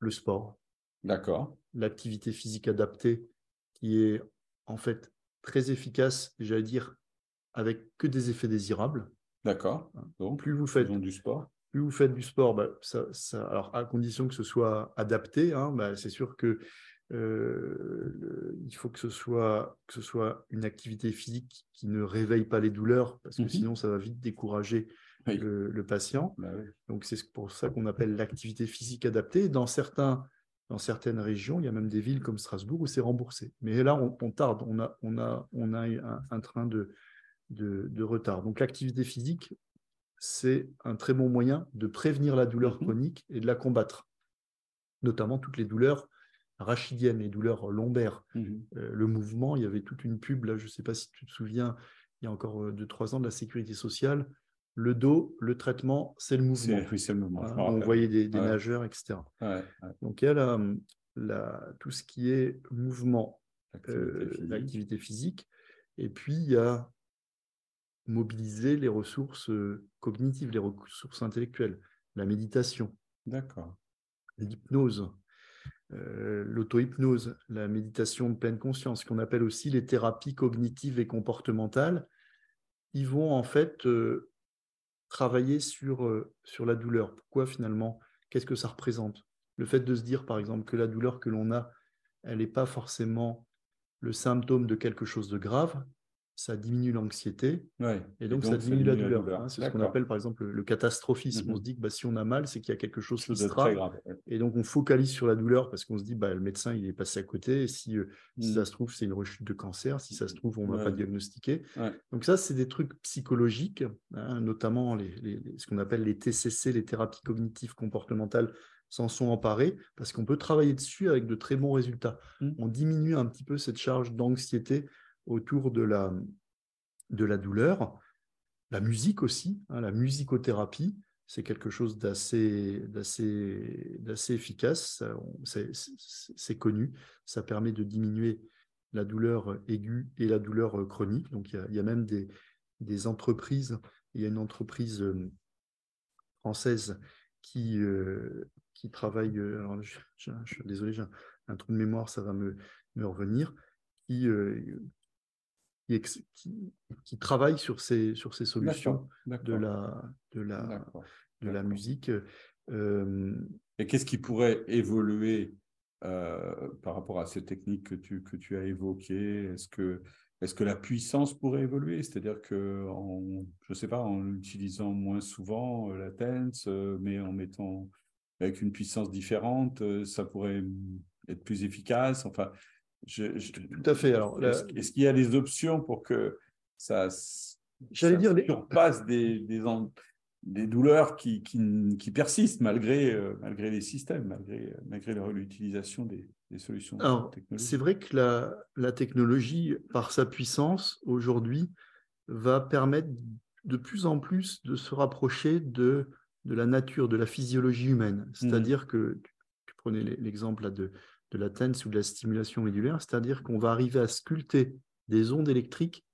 le sport. D'accord. L'activité physique adaptée, qui est en fait très efficace, j'allais dire avec que des effets désirables. D'accord. Hein. Donc, plus vous faites du sport, plus vous faites du sport, bah, ça, alors à condition que ce soit adapté, hein, bah, c'est sûr que euh, il faut que ce, soit, que ce soit une activité physique qui ne réveille pas les douleurs, parce que mmh sinon ça va vite décourager le, patient. Bah Donc c'est pour ça qu'on appelle l'activité physique adaptée. Dans, certains, dans certaines régions, il y a même des villes comme Strasbourg où c'est remboursé. Mais là, on, tarde, on a, on a, on a un train de, de, retard. Donc l'activité physique, c'est un très bon moyen de prévenir la douleur mhm. chronique et de la combattre, notamment toutes les douleurs rachidiennes, les douleurs lombaires. Mhm. Euh, le mouvement, il y avait toute une pub, là, je ne sais pas si tu te souviens, il y a encore 2-3 euh, ans de la sécurité sociale. Le dos, le traitement, c'est le mouvement. Oui, c'est le mouvement. Hein, on voyait des, nageurs, etc. Donc il y a tout ce qui est mouvement, l'activité physique. Et puis, il y a mobiliser les ressources cognitives, les ressources intellectuelles, la méditation. D'accord. L'hypnose, l'auto-hypnose, la méditation de pleine conscience, qu'on appelle aussi les thérapies cognitives et comportementales, ils vont en fait travailler sur, sur la douleur. Pourquoi finalement? Qu'est-ce que ça représente? Le fait de se dire, par exemple, que la douleur que l'on a, elle n'est pas forcément le symptôme de quelque chose de grave, ça diminue l'anxiété et, donc ça diminue, la douleur. Hein. c'est ce qu'on appelle par exemple le catastrophisme. On mmh se dit que bah, si on a mal, c'est qu'il y a quelque chose, qui se trame. Et donc on focalise sur la douleur parce qu'on se dit bah, le médecin il est passé à côté. Et si, euh, si ça se trouve, c'est une rechute de cancer. Si ça se trouve, on ne va pas diagnostiquer. Donc ça, c'est des trucs psychologiques, hein, notamment les, ce qu'on appelle les TCC, les thérapies cognitives comportementales s'en sont emparés parce qu'on peut travailler dessus avec de très bons résultats. Mmh. On diminue un petit peu cette charge d'anxiété autour de la, de la douleur. La musique aussi, hein, la musicothérapie, c'est quelque chose d'assez efficace, c'est connu, ça permet de diminuer la douleur aiguë et la douleur chronique. Donc il y a, même des, des, entreprises, il y a une entreprise euh, française qui, euh, qui travaille, euh, alors je, suis désolé, j'ai un, trou de mémoire, ça va me, me revenir, qui, qui, qui, travaille sur ces, sur ces solutions de la, de la, de la musique. Et qu'est-ce qui pourrait évoluer euh, par rapport à ces techniques que tu, que tu as évoquées? Est-ce que, est que la puissance pourrait évoluer? C'est-à-dire que, en, je sais pas, en utilisant moins souvent euh, la tense, euh, mais en mettant avec une puissance différente, ça pourrait être plus efficace? Enfin, tout à fait. Alors, est-ce, qu'il y a des options pour que ça, j'allais dire, surpasse des, des, des douleurs qui, qui, qui persistent malgré, euh, malgré les systèmes, malgré, malgré l'utilisation des, des, solutions technologiques? C'est vrai que la, la technologie, par sa puissance, aujourd'hui, va permettre de plus en plus de se rapprocher de, de la nature, de la physiologie humaine. Mmh. C'est-à-dire que, tu prenais l'exemple de, de la tense ou de la stimulation médulaire, c'est-à-dire qu'on va arriver à sculpter des ondes électriques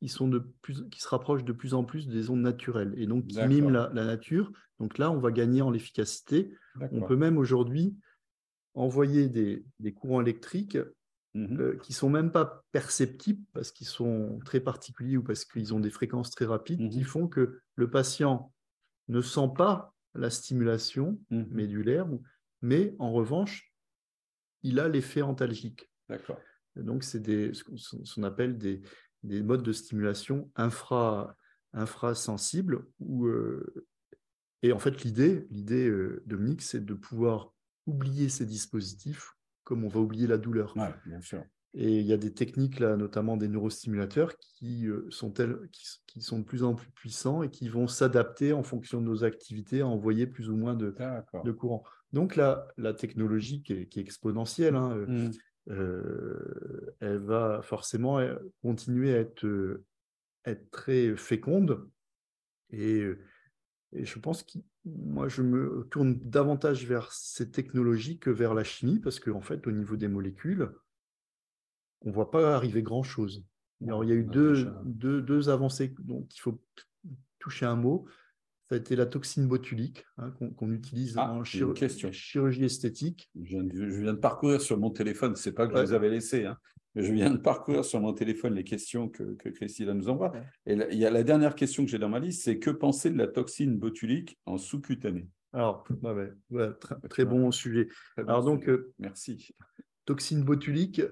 qui, sont de plus, qui se rapprochent de plus en plus des ondes naturelles et donc qui miment la, nature. Donc là, on va gagner en efficacité. On peut même aujourd'hui envoyer des, courants électriques mmh euh, qui sont même pas perceptibles parce qu'ils sont très particuliers ou parce qu'ils ont des fréquences très rapides qui mmh font que le patient ne sent pas la stimulation mmh médulaire, mais en revanche, il a l'effet antalgique. D'accord. Donc, c'est ce qu'on appelle des, des, modes de stimulation infra, infrasensibles. Où, euh, et en fait, l'idée, l'idée euh, de Mix, c'est de pouvoir oublier ces dispositifs comme on va oublier la douleur. bien sûr. Et il y a des techniques, là, notamment des neurostimulateurs, qui, euh, qui, sont de plus en plus puissants et qui vont s'adapter en fonction de nos activités à envoyer plus ou moins de, de courant. Donc la, la technologie qui est, exponentielle, hein, euh, mmh. euh, elle va forcément euh, continuer à être, être très féconde. Et, et je pense que moi, je me tourne davantage vers ces technologies que vers la chimie, parce qu'en fait, au niveau des molécules, on ne voit pas arriver grand-chose. il y a eu deux, deux, deux avancées dont il faut toucher un mot ça a été la toxine botulique hein, qu'on utilise ah, en chirurgie esthétique. Je viens, de, parcourir sur mon téléphone, c'est pas que je les avais laissés, hein, mais je viens de parcourir sur mon téléphone les questions que, que Christina nous envoie. Et il y a la dernière question que j'ai dans ma liste, c'est que penser de la toxine botulique en sous-cutanée Alors, très, bon sujet. Alors donc, euh, merci. Toxine botulique,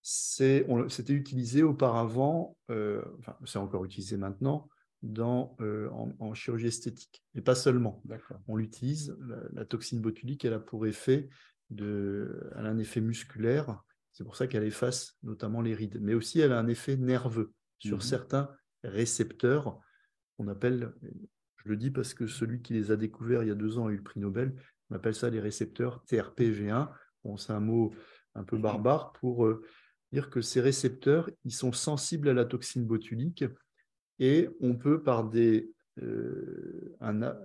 c'était utilisé auparavant, euh, enfin, c'est encore utilisé maintenant, dans, euh, en, chirurgie esthétique, et pas seulement. On l'utilise, la, toxine botulique, elle a pour effet, de, elle a un effet musculaire, c'est pour ça qu'elle efface notamment les rides, mais aussi elle a un effet nerveux sur mhm. certains récepteurs qu'on appelle, je le dis parce que celui qui les a découverts il y a deux ans a eu le prix Nobel, on appelle ça les récepteurs TRPV1. Bon, c'est un mot un peu mhm. barbare pour euh, dire que ces récepteurs, ils sont sensibles à la toxine botulique et on peut, par des, euh,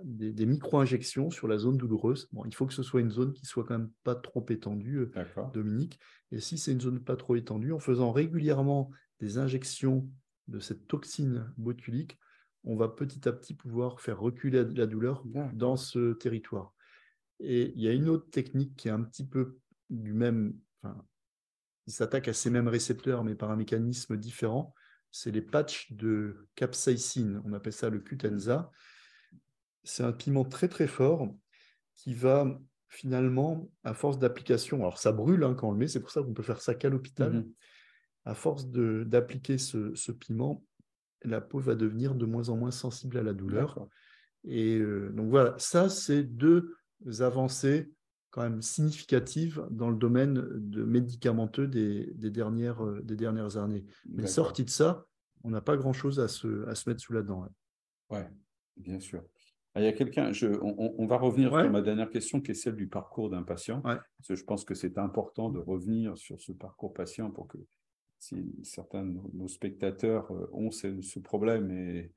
des, micro-injections sur la zone douloureuse. Bon, il faut que ce soit une zone qui soit quand même pas trop étendue, Dominique. Et si c'est une zone pas trop étendue, en faisant régulièrement des injections de cette toxine botulique, on va petit à petit pouvoir faire reculer la douleur dans ce territoire. Et il y a une autre technique qui est un petit peu du même, enfin, qui s'attaque à ces mêmes récepteurs, mais par un mécanisme différent. C'est les patchs de capsaïcine. On appelle ça le Cutenza. C'est un piment très très fort qui va finalement, à force d'application, alors ça brûle hein, quand on le met, c'est pour ça qu'on peut faire ça qu'à l'hôpital. Mhm. À force d'appliquer ce, ce, piment, la peau va devenir de moins en moins sensible à la douleur. Et euh, donc voilà, ça, c'est deux avancées quand même significatives dans le domaine de médicamenteux des, dernières, euh, des dernières années. Mais sorti de ça, on n'a pas grand-chose à se, à se mettre sous la dent. Oui, ouais, bien sûr. Ah, il y a quelqu'un, on, on, va revenir sur ma dernière question qui est celle du parcours d'un patient. Parce que je pense que c'est important de revenir sur ce parcours patient pour que si certains de nos, spectateurs euh, ont ce, problème et,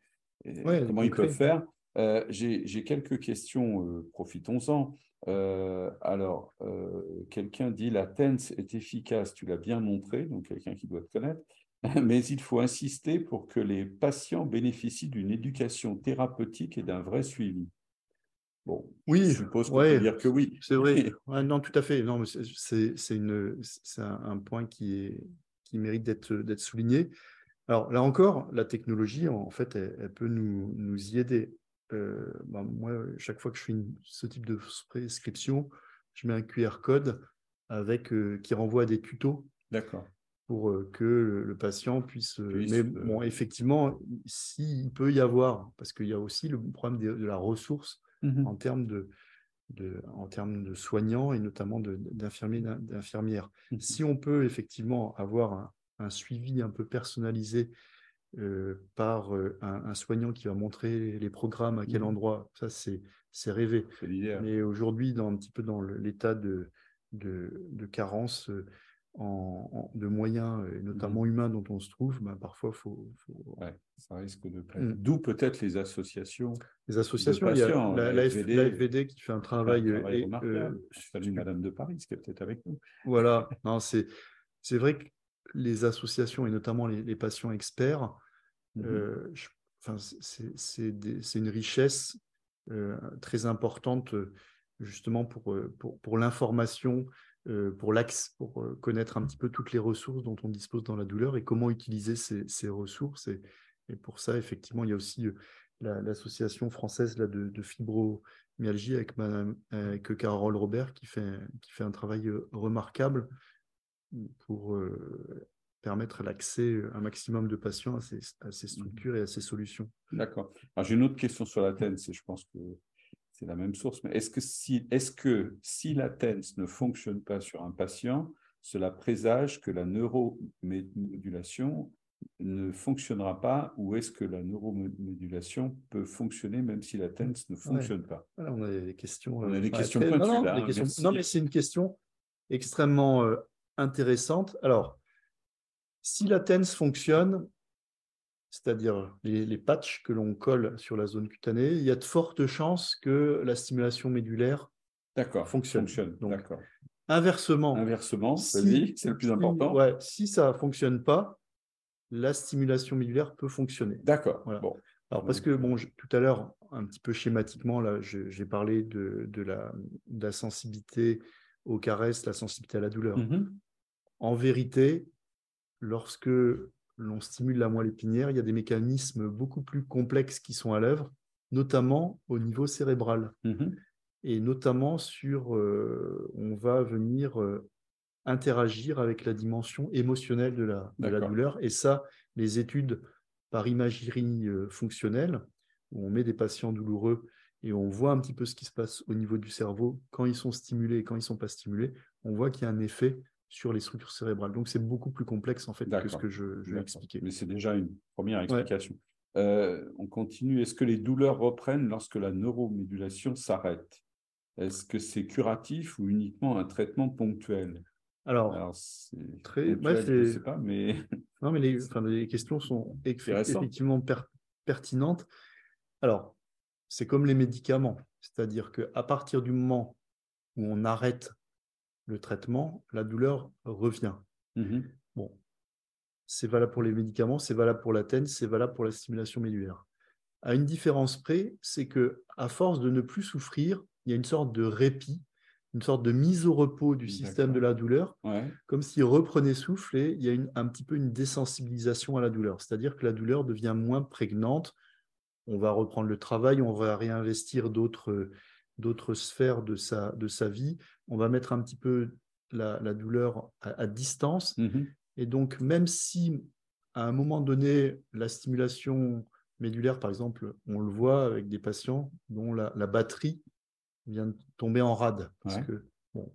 comment ils peuvent faire. Euh, j'ai quelques questions, euh, profitons-en. alors, quelqu'un dit la TENS est efficace, tu l'as bien montré, donc quelqu'un qui doit te connaître, mais il faut insister pour que les patients bénéficient d'une éducation thérapeutique et d'un vrai suivi. Bon, oui, je suppose qu'on peut dire que oui. C'est vrai. non, tout à fait. Non, c'est un, un point qui est, qui mérite d'être souligné. Alors là encore, la technologie, en fait, elle, peut nous, nous, y aider. Euh, ben, moi, chaque fois que je fais ce type de prescription, je mets un QR code avec, euh, qui renvoie à des tutos. D'accord. Pour euh, que le, patient puisse. mais bon, effectivement, s'il peut y avoir, parce qu'il y a aussi le problème de, la ressource mmh en termes de, de, en termes de soignants et notamment d'infirmiers, d'infirmières. Mmh si on peut effectivement avoir un, suivi un peu personnalisé euh, par euh, un, soignant qui va montrer les programmes, à quel mmh endroit, ça c'est, rêvé. Mais aujourd'hui, dans un petit peu dans l'état de, de, de carence, euh, en, de moyens, et mmh notamment humains, dont on se trouve, ben, parfois, il faut, ça risque de mmh. D'où peut-être les associations. Les associations, il y a la, la, FVD, qui fait un travail. Un travail euh, salue Madame de Paris, qui est peut-être avec nous. Voilà, c'est, c'est vrai que les associations, et notamment les, patients experts, mmh euh, c'est, une richesse euh, très importante justement pour, pour, pour l'information euh, pour l'axe, pour euh, connaître un petit peu toutes les ressources dont on dispose dans la douleur et comment utiliser ces, ressources. Et, pour ça, effectivement, il y a aussi euh, l'association française là, de, fibromyalgie avec, Madame, avec Carole Robert qui fait, qui fait un travail remarquable pour permettre l'accès un maximum de patients à ces, à ces mmh structures et à ces solutions. D'accord. J'ai une autre question sur la TENS et je pense que c'est la même source, mais est-ce que si, est que si la TENS ne fonctionne pas sur un patient, cela présage que la neuromodulation ne fonctionnera pas ou est-ce que la neuromodulation peut fonctionner même si la TENS ne fonctionne pas? On a des questions. On a des questions pointues là. non, mais c'est une question extrêmement euh, intéressante. Alors, si la TENS fonctionne, c'est-à-dire les, patchs que l'on colle sur la zone cutanée, il y a de fortes chances que la stimulation médulaire fonctionne. fonctionne. inversement, inversement si, c'est le plus important. Ouais, si ça ne fonctionne pas, la stimulation médulaire peut fonctionner. D'accord. Bon. Alors, parce que bon, tout à l'heure, un petit peu schématiquement, là, j'ai parlé de, la, sensibilité aux caresses, la sensibilité à la douleur. Mm-hmm. En vérité, lorsque l'on stimule la moelle épinière, il y a des mécanismes beaucoup plus complexes qui sont à l'œuvre, notamment au niveau cérébral. Mhm. Et notamment sur, euh, on va venir euh, interagir avec la dimension émotionnelle de la, douleur. Et ça, les études par imagerie euh, fonctionnelle, où on met des patients douloureux et on voit un petit peu ce qui se passe au niveau du cerveau quand ils sont stimulés et quand ils ne sont pas stimulés, on voit qu'il y a un effet sur les structures cérébrales. Donc, c'est beaucoup plus complexe en fait que ce que je, je vais expliquer. Mais c'est déjà une première explication. Euh, on continue. Est-ce que les douleurs reprennent lorsque la neuromédulation s'arrête? Est-ce que c'est curatif ou uniquement un traitement ponctuel? Alors, très, je ne sais pas, mais non, mais les, enfin, les questions sont effectivement pertinentes. Alors, c'est comme les médicaments. C'est-à-dire qu'à partir du moment où on arrête le traitement, la douleur revient. Mmh bon, c'est valable pour les médicaments, c'est valable pour la TEN, c'est valable pour la stimulation médulaire. À une différence près, c'est que à force de ne plus souffrir, il y a une sorte de répit, une sorte de mise au repos du système de la douleur, comme s'il reprenait souffle et il y a un petit peu une désensibilisation à la douleur. C'est-à-dire que la douleur devient moins prégnante. On va reprendre le travail, on va réinvestir d'autres d'autres sphères de sa, de sa vie. On va mettre un petit peu la, douleur à, distance. Mmh et donc, même si à un moment donné, la stimulation médulaire, par exemple, on le voit avec des patients dont la, batterie vient de tomber en rade. Parce que, bon,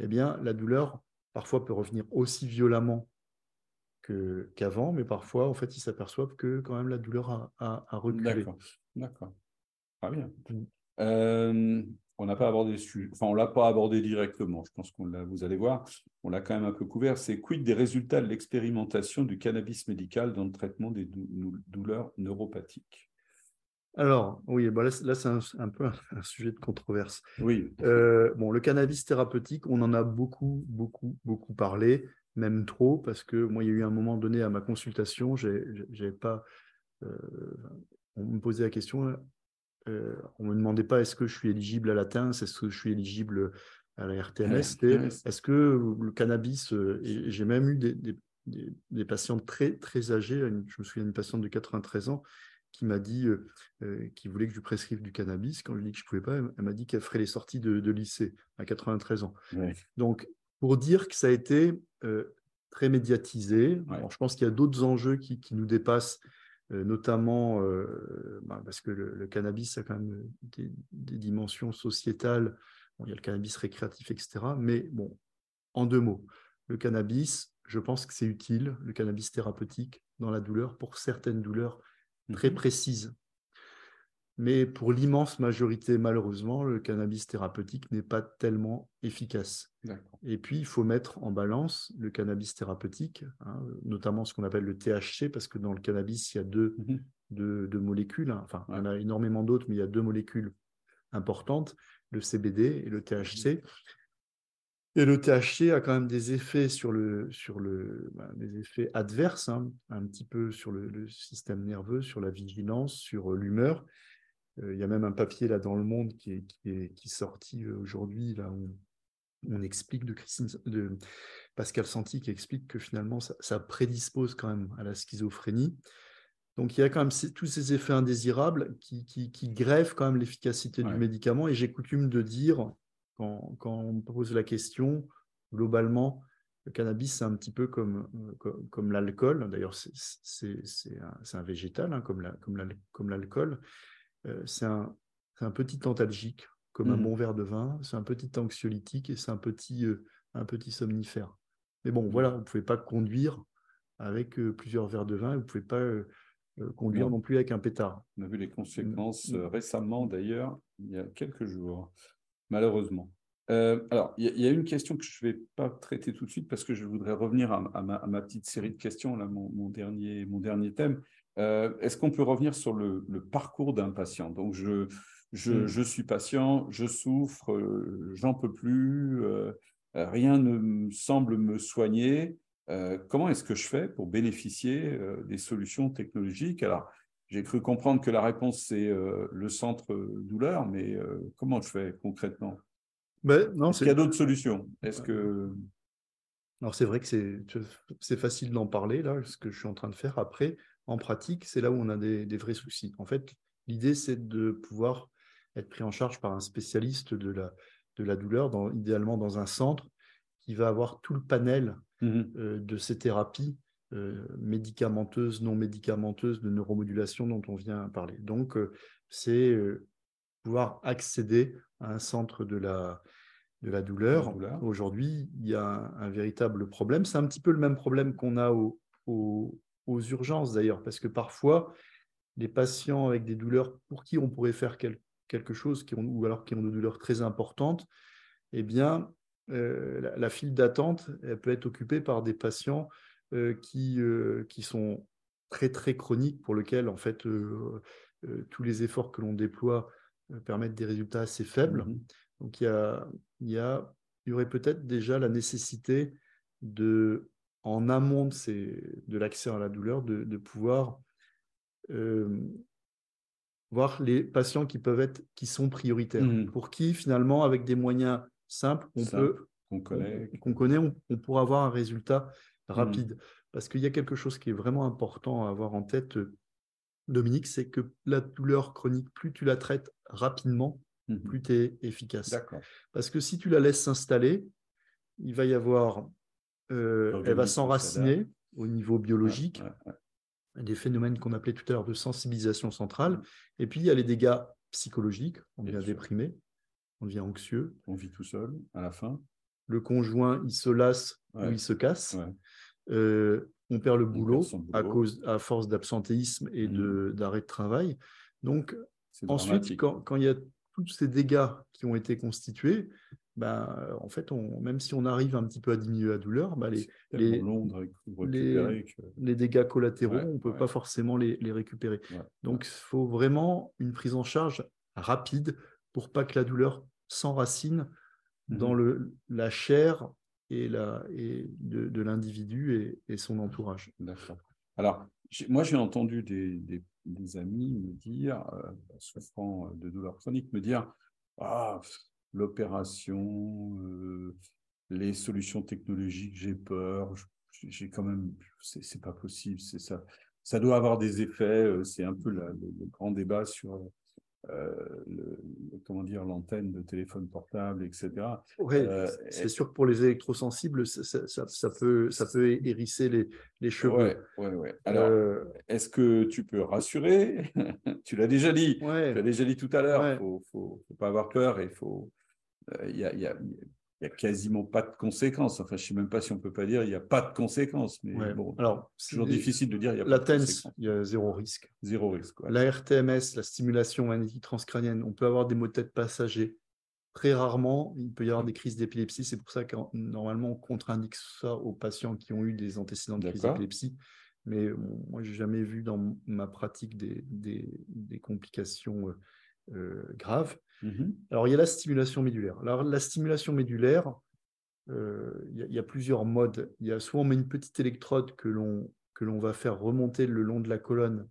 eh bien, la douleur, parfois, peut revenir aussi violemment qu'avant, mais parfois, en fait, ils s'aperçoivent que quand même la douleur a, a, a reculé. D'accord. D'accord. Très bien. Mmh. Euh, on n'a pas abordé enfin on l'a pas abordé directement. Je pense qu'on l'a, vous allez voir, on l'a quand même un peu couvert. C'est quid des résultats de l'expérimentation du cannabis médical dans le traitement des douleurs neuropathiques? Alors, oui, bah là, c'est un, peu un, sujet de controverse. Oui. Euh, bon, le cannabis thérapeutique, on en a beaucoup, beaucoup, beaucoup parlé, même trop, parce que moi, il y a eu un moment donné à ma consultation, j'ai pas. Euh, on me posait la question euh, on ne me demandait pas est-ce que je suis éligible à la TINS, est-ce que je suis éligible à la RTMS, est-ce que le cannabis, euh, et j'ai même eu des, des, patients très, très âgés, je me souviens d'une patiente de 93 ans qui m'a dit euh, qu'il voulait que je lui prescrive du cannabis. Quand je lui ai dit que je ne pouvais pas, elle m'a dit qu'elle ferait les sorties de, lycée à 93 ans. Donc, pour dire que ça a été très médiatisé, je pense qu'il y a d'autres enjeux qui, qui, nous dépassent euh, notamment euh, bah, parce que le, cannabis a quand même des, dimensions sociétales. il y a le cannabis récréatif, etc. Mais bon, en deux mots, le cannabis, je pense que c'est utile, le cannabis thérapeutique, dans la douleur, pour certaines douleurs très mhm. précises. Mais pour l'immense majorité, malheureusement, le cannabis thérapeutique n'est pas tellement efficace. Et puis, il faut mettre en balance le cannabis thérapeutique, hein, notamment ce qu'on appelle le THC, parce que dans le cannabis, il y a deux, mhm. molécules. Hein. Enfin, il y en a énormément d'autres, mais il y a deux molécules importantes, le CBD et le THC. Mhm. Et le THC a quand même des effets sur le, sur le, ben, des effets adverses, hein, un petit peu sur le, système nerveux, sur la vigilance, sur l'humeur. Euh, il y a même un papier là dans le monde qui est, qui est, qui sorti euh, aujourd'hui, là où on explique de, Christine, de Pascal Santi qui explique que finalement ça, prédispose quand même à la schizophrénie. Donc il y a quand même tous ces effets indésirables qui, qui, grèvent quand même l'efficacité du médicament. Et j'ai coutume de dire, quand, quand, on me pose la question, globalement, le cannabis, c'est un petit peu comme, euh, comme, l'alcool. D'ailleurs, c'est un, un, végétal, hein, comme l'alcool. La, euh, c'est un, un, petit antalgique, comme un mmh bon verre de vin, c'est un petit anxiolytique et c'est un petit, euh, un petit somnifère. Mais bon, mmh. voilà, vous ne pouvez pas conduire avec euh, plusieurs verres de vin, vous ne pouvez pas conduire non. plus avec un pétard. On a vu les conséquences mmh. récemment, d'ailleurs, il y a quelques jours, malheureusement. alors, il y, a une question que je ne vais pas traiter tout de suite parce que je voudrais revenir à, ma, petite série de questions, là, mon, dernier, mon dernier thème. Euh, est-ce qu'on peut revenir sur le, parcours d'un patient? Donc, je, mm. je, suis patient, je souffre, euh, j'en peux plus, euh, rien ne semble me soigner. comment est-ce que je fais pour bénéficier des solutions technologiques? Alors, j'ai cru comprendre que la réponse, c'est le centre douleur, mais comment je fais concrètement? Ben, non, Est-ce qu'il y a d'autres solutions? Est-ce que... Alors c'est vrai que c'est facile d'en parler, là, ce que je suis en train de faire. Après, en pratique, c'est là où on a des, vrais soucis. En fait, l'idée, c'est de pouvoir être pris en charge par un spécialiste de la, de la douleur, dans, idéalement dans un centre qui va avoir tout le panel mmh euh, de ces thérapies euh, médicamenteuses, non médicamenteuses, de neuromodulation dont on vient parler. Donc, euh, c'est pouvoir accéder à un centre de la, de la douleur. Aujourd'hui, il y a un, véritable problème. C'est un petit peu le même problème qu'on a au, aux urgences d'ailleurs, parce que parfois, les patients avec des douleurs pour qui on pourrait faire quelque chose, qui ont, ou alors qui ont des douleurs très importantes, eh bien, euh, la, file d'attente, elle peut être occupée par des patients euh, qui, euh, qui sont très très chroniques, pour lesquels en fait tous les efforts que l'on déploie permettent des résultats assez faibles. Mmh Donc il y, a, il, y a, il y aurait peut-être déjà la nécessité de, en amont de, de l'accès à la douleur, de, de pouvoir voir les patients qui peuvent être, qui sont prioritaires, mmh. pour qui finalement, avec des moyens simples, on peut, qu'on connaît, qu'on connaît on, on, pourra avoir un résultat mmh. rapide. Parce qu'il y a quelque chose qui est vraiment important à avoir en tête, Dominique, c'est que la douleur chronique, plus tu la traites rapidement, mmh plus tu es efficace. Parce que si tu la laisses s'installer, il va y avoir, euh, elle va s'enraciner au niveau biologique, des phénomènes qu'on appelait tout à l'heure de sensibilisation centrale. Mmh. Et puis, il y a les dégâts psychologiques. On devient déprimé, on devient anxieux. On vit tout seul à la fin. Le conjoint, il se lasse ou il se casse. Euh, on perd le boulot, à, cause, à force d'absentéisme et mmh. d'arrêt de, travail. Donc, ensuite, quand, quand, il y a tous ces dégâts qui ont été constitués, ben, en fait, on, même si on arrive un petit peu à diminuer la douleur, ben, les, les, les, dégâts collatéraux, on ne peut pas forcément les, récupérer. Donc, il faut vraiment une prise en charge rapide pour pas que la douleur s'enracine dans mmh le, la chair et, la, et de, l'individu et, son entourage. D'accord. Alors, moi, j'ai entendu des, des, amis me dire, euh, souffrant de douleurs chroniques, me dire Ah, l'opération, euh, les solutions technologiques, j'ai peur, j'ai quand même, c'est pas possible, c'est ça. Ça doit avoir des effets, euh, c'est un peu le, grand débat sur euh, le, comment dire l'antenne de téléphone portable, etc. Oui, c'est sûr que pour les électrosensibles, ça, ça, peut, ça peut hérisser les, les cheveux. Ouais, ouais. Alors, est-ce que tu peux rassurer? Tu l'as déjà dit. Tu l'as déjà dit tout à l'heure. Il ne faut, faut, pas avoir peur et il faut, il euh, n'y a, a, quasiment pas de conséquences. Enfin, je ne sais même pas si on peut pas dire il n'y a pas de conséquences. Mais bon, alors, c'est toujours difficile de dire il y a la pas de conséquences. il y a zéro risque. Zéro risque. La RTMS, la stimulation magnétique transcrânienne, on peut avoir des maux de tête passagers. Très rarement, il peut y avoir des crises d'épilepsie. C'est pour ça que normalement, on contre-indique ça aux patients qui ont eu des antécédents de crise d'épilepsie. Mais moi, je n'ai jamais vu dans ma pratique des, des, des complications euh, euh, grave. Mmh Alors, il y a la stimulation médulaire. Alors, la stimulation médulaire, euh, il, y a, plusieurs modes. Il y a soit on met une petite électrode que l'on que l'on va faire remonter le long de la colonne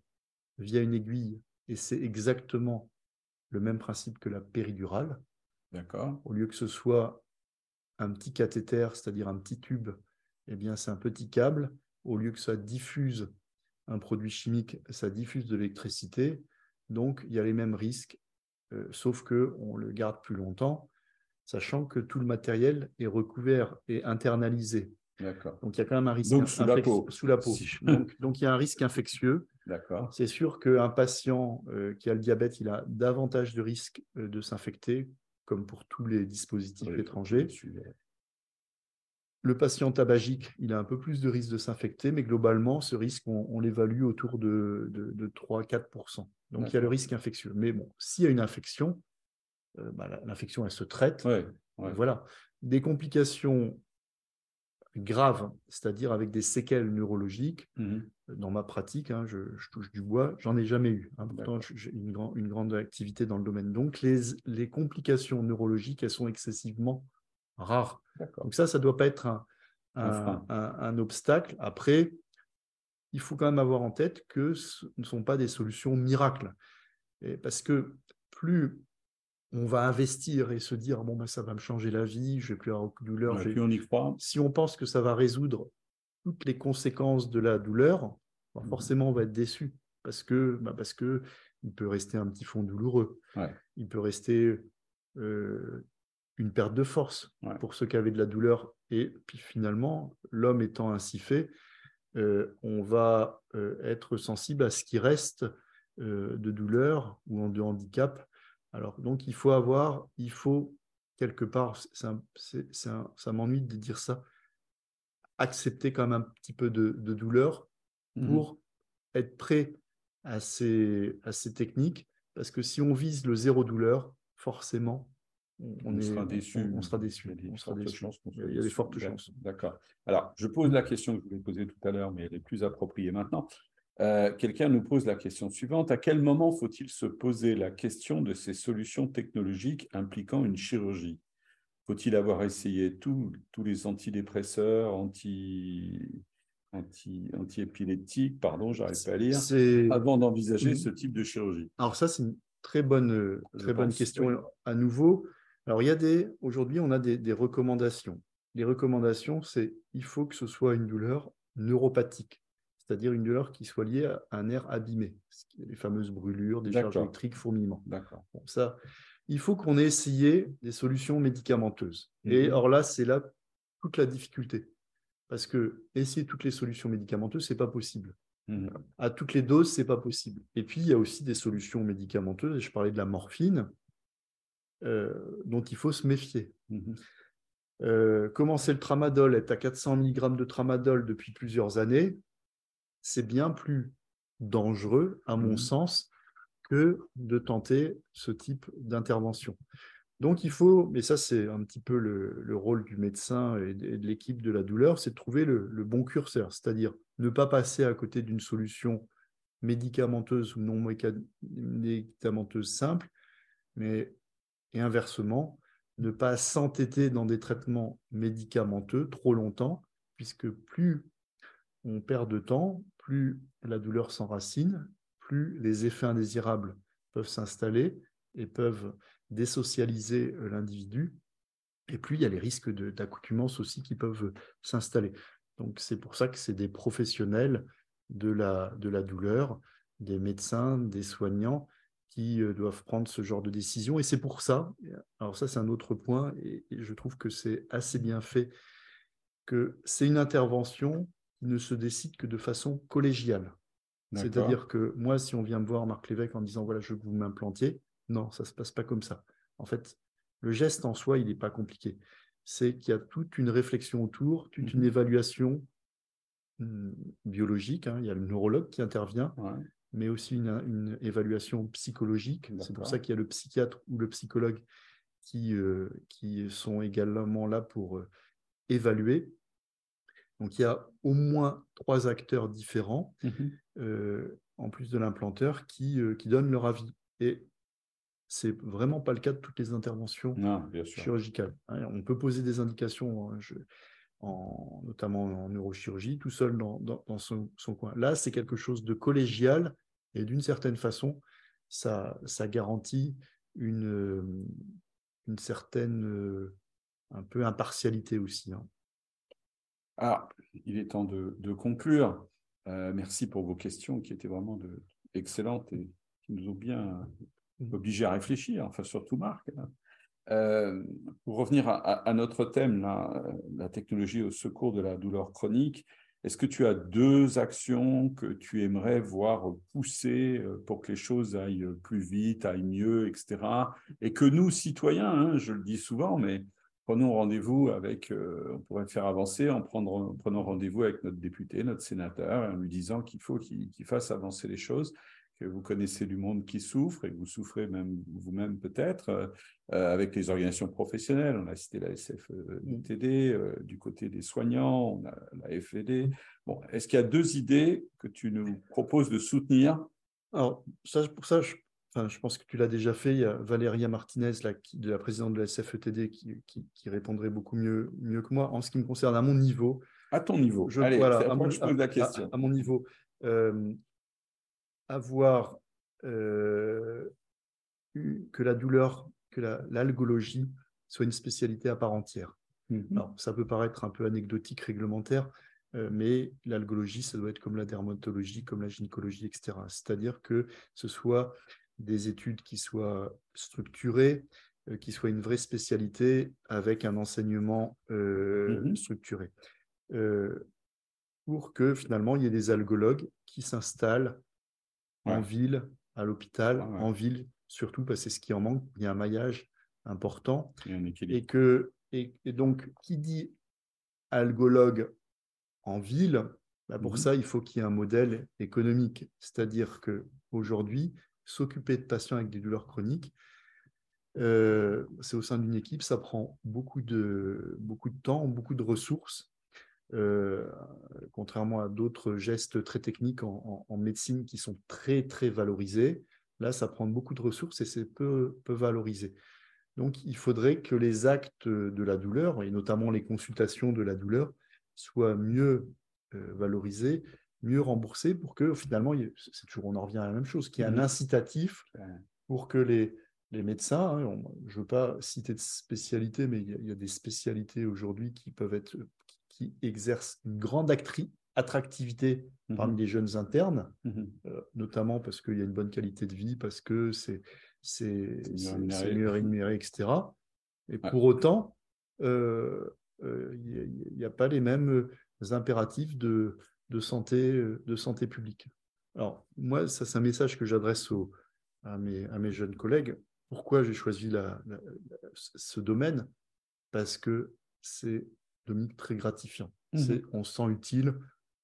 via une aiguille, et c'est exactement le même principe que la péridurale. D'accord. Au lieu que ce soit un petit cathéter, c'est-à-dire un petit tube, eh bien c'est un petit câble. Au lieu que ça diffuse un produit chimique, ça diffuse de l'électricité. Donc il y a les mêmes risques euh, sauf qu'on le garde plus longtemps, sachant que tout le matériel est recouvert et internalisé. Donc il y a quand même un risque donc, sous, la peau. sous la peau. donc, il y a un risque infectieux. C'est sûr qu'un patient euh, qui a le diabète, il a davantage de risques euh, de s'infecter, comme pour tous les dispositifs étrangers. Le patient tabagique, il a un peu plus de risque de s'infecter, mais globalement, ce risque, on, l'évalue autour de, de 3-4%. Donc il y a le risque infectieux. Mais bon, s'il y a une infection, euh, bah, l'infection, elle se traite. Voilà. Des complications graves, c'est-à-dire avec des séquelles neurologiques, mmh dans ma pratique, hein, je, touche du bois, j'en ai jamais eu. Hein. pourtant, j'ai une, une, grande activité dans le domaine. Donc les, les complications neurologiques, elles sont excessivement rares. Donc ça, ça ne doit pas être un, un, un obstacle. Après, il faut quand même avoir en tête que ce ne sont pas des solutions miracles. Et parce que plus on va investir et se dire bon ben ça va me changer la vie, je vais plus avoir de douleur. on y croit. Si on pense que ça va résoudre toutes les conséquences de la douleur, ben, mmh. forcément on va être déçu parce que ben, parce que il peut rester un petit fond douloureux. Il peut rester euh, une perte de force pour ceux qui avaient de la douleur. Et puis finalement, l'homme étant ainsi fait, euh, on va euh, être sensible à ce qui reste euh, de douleur ou de handicap. Alors, donc, il faut avoir, il faut quelque part, ça m'ennuie de dire ça, accepter quand même un petit peu de, douleur mmh pour être prêt à ces, à ces techniques. Parce que si on vise le zéro douleur, forcément, on, sera déçu. On, sera déçu. Il y a, des fortes chances. D'accord. Alors, je pose la question que je voulais poser tout à l'heure, mais elle est plus appropriée maintenant. Euh, quelqu'un nous pose la question suivante. À quel moment faut-il se poser la question de ces solutions technologiques impliquant une chirurgie? Faut-il avoir essayé tous les antidépresseurs, anti, anti, anti-épileptiques, pardon, j'arrive pas à lire, avant d'envisager ce type de chirurgie? Alors ça, c'est une très bonne, très bonne question à nouveau. Alors il y a des, aujourd'hui, on a des, des recommandations. Les recommandations, c'est il faut que ce soit une douleur neuropathique c'est-à-dire une douleur qui soit liée à un nerf abîmé, les fameuses brûlures, des charges électriques, fourmillements. Bon, ça, il faut qu'on ait essayé des solutions médicamenteuses. Et mhm. or là, c'est là toute la difficulté. Parce que essayer toutes les solutions médicamenteuses, ce n'est pas possible. Mhm. À toutes les doses, ce n'est pas possible. Et puis, il y a aussi des solutions médicamenteuses, et je parlais de la morphine, euh, dont il faut se méfier. Mhm. Euh, commencer le tramadol, être à 400 mg de tramadol depuis plusieurs années, c'est bien plus dangereux, à mon mmh. sens, que de tenter ce type d'intervention. Donc il faut, mais ça c'est un petit peu le, rôle du médecin et de, l'équipe de la douleur, c'est de trouver le, bon curseur, c'est-à-dire ne pas passer à côté d'une solution médicamenteuse ou non médicamenteuse simple, mais et inversement, ne pas s'entêter dans des traitements médicamenteux trop longtemps, puisque plus on perd de temps, plus la douleur s'enracine, plus les effets indésirables peuvent s'installer et peuvent désocialiser euh, l'individu, et plus il y a les risques d'accoutumance aussi qui peuvent s'installer. Donc c'est pour ça que c'est des professionnels de la, de la douleur, des médecins, des soignants qui euh, doivent prendre ce genre de décision. Et c'est pour ça, alors ça c'est un autre point, et je trouve que c'est assez bien fait, que c'est une intervention ne se décide que de façon collégiale. C'est-à-dire que moi, si on vient me voir, Marc Lévesque, en disant voilà, je veux que vous m'implantiez, non, ça ne se passe pas comme ça. En fait, le geste en soi, il n'est pas compliqué. C'est qu'il y a toute une réflexion autour, toute une mhm. évaluation hmm, biologique. Hein. Il y a le neurologue qui intervient, mais aussi une, évaluation psychologique. C'est pour ça qu'il y a le psychiatre ou le psychologue qui, euh, qui sont également là pour euh, évaluer donc il y a au moins trois acteurs différents, mhm. euh, en plus de l'implanteur, qui, qui donnent leur avis. Et c'est vraiment pas le cas de toutes les interventions chirurgicales. Hein. On peut poser des indications, hein, en, notamment en neurochirurgie, tout seul dans, son, coin. Là, c'est quelque chose de collégial et d'une certaine façon, ça, ça garantit une, une certaine euh, un peu impartialité aussi. Hein. Alors, il est temps de, conclure. Euh, merci pour vos questions qui étaient vraiment de, excellentes et qui nous ont bien obligés à réfléchir, enfin surtout Marc. Hein. Pour revenir à, notre thème, la technologie au secours de la douleur chronique, est-ce que tu as deux actions que tu aimerais voir pousser euh, pour que les choses aillent plus vite, aillent mieux, etc. Et que nous, citoyens, hein, je le dis souvent, mais prenons rendez-vous avec, euh, on pourrait faire avancer en, prenant rendez-vous avec notre député, notre sénateur, en lui disant qu'il faut qu'il fasse avancer les choses, que vous connaissez du monde qui souffre et que vous souffrez même vous-même peut-être, euh, euh, avec les organisations professionnelles. On a cité la SFTD, du côté des soignants, on a la FED. Bon, est-ce qu'il y a deux idées que tu nous proposes de soutenir? Alors, ça, pour ça, je je pense que tu l'as déjà fait. Il y a Valéria Martinez, là, de la présidente de la SFETD, qui, qui, répondrait beaucoup mieux, mieux que moi. En ce qui me concerne, à mon niveau. À ton niveau. Je, Allez, voilà, à, mon, je pose la question. À, mon niveau. Euh, avoir euh, que la douleur, que l'algologie soit une spécialité à part entière. Alors, ça peut paraître un peu anecdotique, réglementaire, euh, mais l'algologie, ça doit être comme la dermatologie, comme la gynécologie, etc. C'est-à-dire que ce soit des études qui soient structurées, euh, qui soient une vraie spécialité avec un enseignement euh, mhm. structuré. Pour que finalement il y ait des algologues qui s'installent en ville, à l'hôpital, en ville, surtout parce que c'est ce qui en manque, il y a un maillage important. Et, que, et, donc, qui dit algologue en ville, bah, pour mhm. ça, il faut qu'il y ait un modèle économique. C'est-à-dire qu'aujourd'hui, s'occuper de patients avec des douleurs chroniques, euh, c'est au sein d'une équipe, ça prend beaucoup de, beaucoup de temps, beaucoup de ressources. Contrairement à d'autres gestes très techniques en, médecine qui sont très, très valorisés. Là, ça prend beaucoup de ressources et c'est peu, peu valorisé. Donc, il faudrait que les actes de la douleur, et notamment les consultations de la douleur, soient mieux valorisés, mieux remboursés pour que finalement, c'est toujours, on en revient à la même chose, qu'il y ait un mmh incitatif pour que les, les médecins, hein, je ne veux pas citer de spécialité, mais il y, a, des spécialités aujourd'hui qui peuvent être, qui, exercent une grande attractivité mmh parmi les jeunes internes, mmh euh, notamment parce qu'il y a une bonne qualité de vie, parce que c'est mieux rémunéré, etc. Et pour autant, euh, euh, il n'y a, pas les mêmes impératifs de, de, santé, de santé publique. Alors, moi, ça, c'est un message que j'adresse à mes, à mes jeunes collègues. Pourquoi j'ai choisi ce domaine? Parce que c'est très gratifiant. Mmh on se sent utile.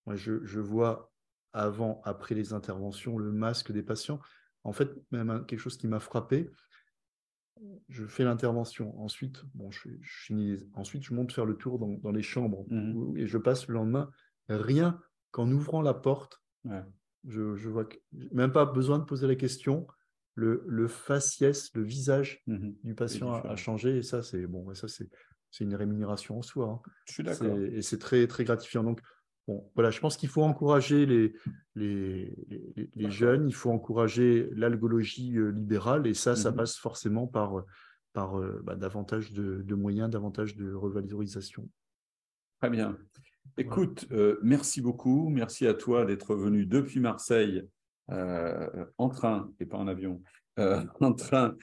Moi, je, vois avant, après les interventions, le masque des patients. En fait, même quelque chose qui m'a frappé, je fais l'intervention. Ensuite, bon, je, ensuite, je monte faire le tour dans, les chambres mmh et je passe le lendemain. Rien qu'en ouvrant la porte, je, je, vois que même pas besoin de poser la question le, le faciès, le visage mmh du patient a, changé. Et ça, c'est bon, ça c'est une rémunération en soi. Hein. Je suis d'accord. Et c'est très, très gratifiant. Donc, bon, voilà, je pense qu'il faut encourager les, les, les, jeunes, il faut encourager l'algologie euh, libérale. Et ça, ça mmh passe forcément par, par euh, bah, davantage de, de, moyens, davantage de revalorisation. Très bien. Écoute, euh, merci beaucoup. Merci à toi d'être venu depuis Marseille euh, en train, et pas en avion, euh, en train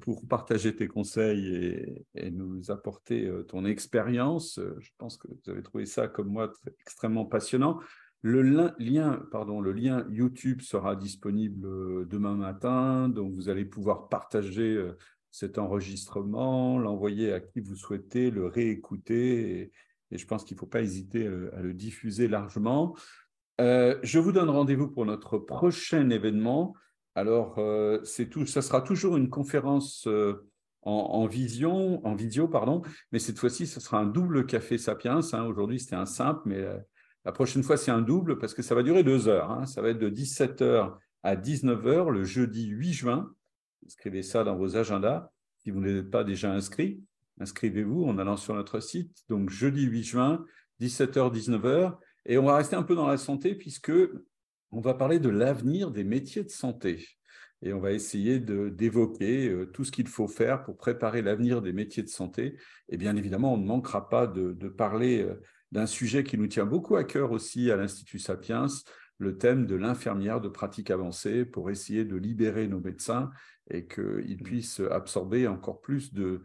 pour partager tes conseils et, nous apporter ton expérience. Je pense que vous avez trouvé ça, comme moi, extrêmement passionnant. Le lien, pardon, le lien YouTube sera disponible demain matin, donc vous allez pouvoir partager cet enregistrement, l'envoyer à qui vous souhaitez, le réécouter, et, je pense qu'il ne faut pas hésiter à le diffuser largement. Euh, je vous donne rendez-vous pour notre prochain événement. Alors, euh, c'est tout, ça sera toujours une conférence euh, en, vision, en vidéo, pardon, mais cette fois-ci, ce sera un double café Sapiens. Hein. Aujourd'hui, c'était un simple, mais la prochaine fois, c'est un double parce que ça va durer deux heures. Hein. Ça va être de 17h à 19h le jeudi 8 juin. Inscrivez ça dans vos agendas. Si vous n'êtes pas déjà inscrit, inscrivez-vous en allant sur notre site. Donc, jeudi 8 juin, 17h, 19h. Et on va rester un peu dans la santé puisque on va parler de l'avenir des métiers de santé. Et on va essayer d'évoquer euh, tout ce qu'il faut faire pour préparer l'avenir des métiers de santé. Et bien évidemment, on ne manquera pas de, parler euh, d'un sujet qui nous tient beaucoup à cœur aussi à l'Institut Sapiens, le thème de l'infirmière de pratique avancée pour essayer de libérer nos médecins et qu'ils puissent absorber encore plus de,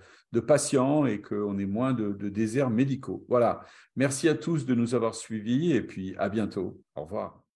patients et qu'on ait moins de, de déserts médicaux. Voilà. Merci à tous de nous avoir suivis et puis à bientôt. Au revoir.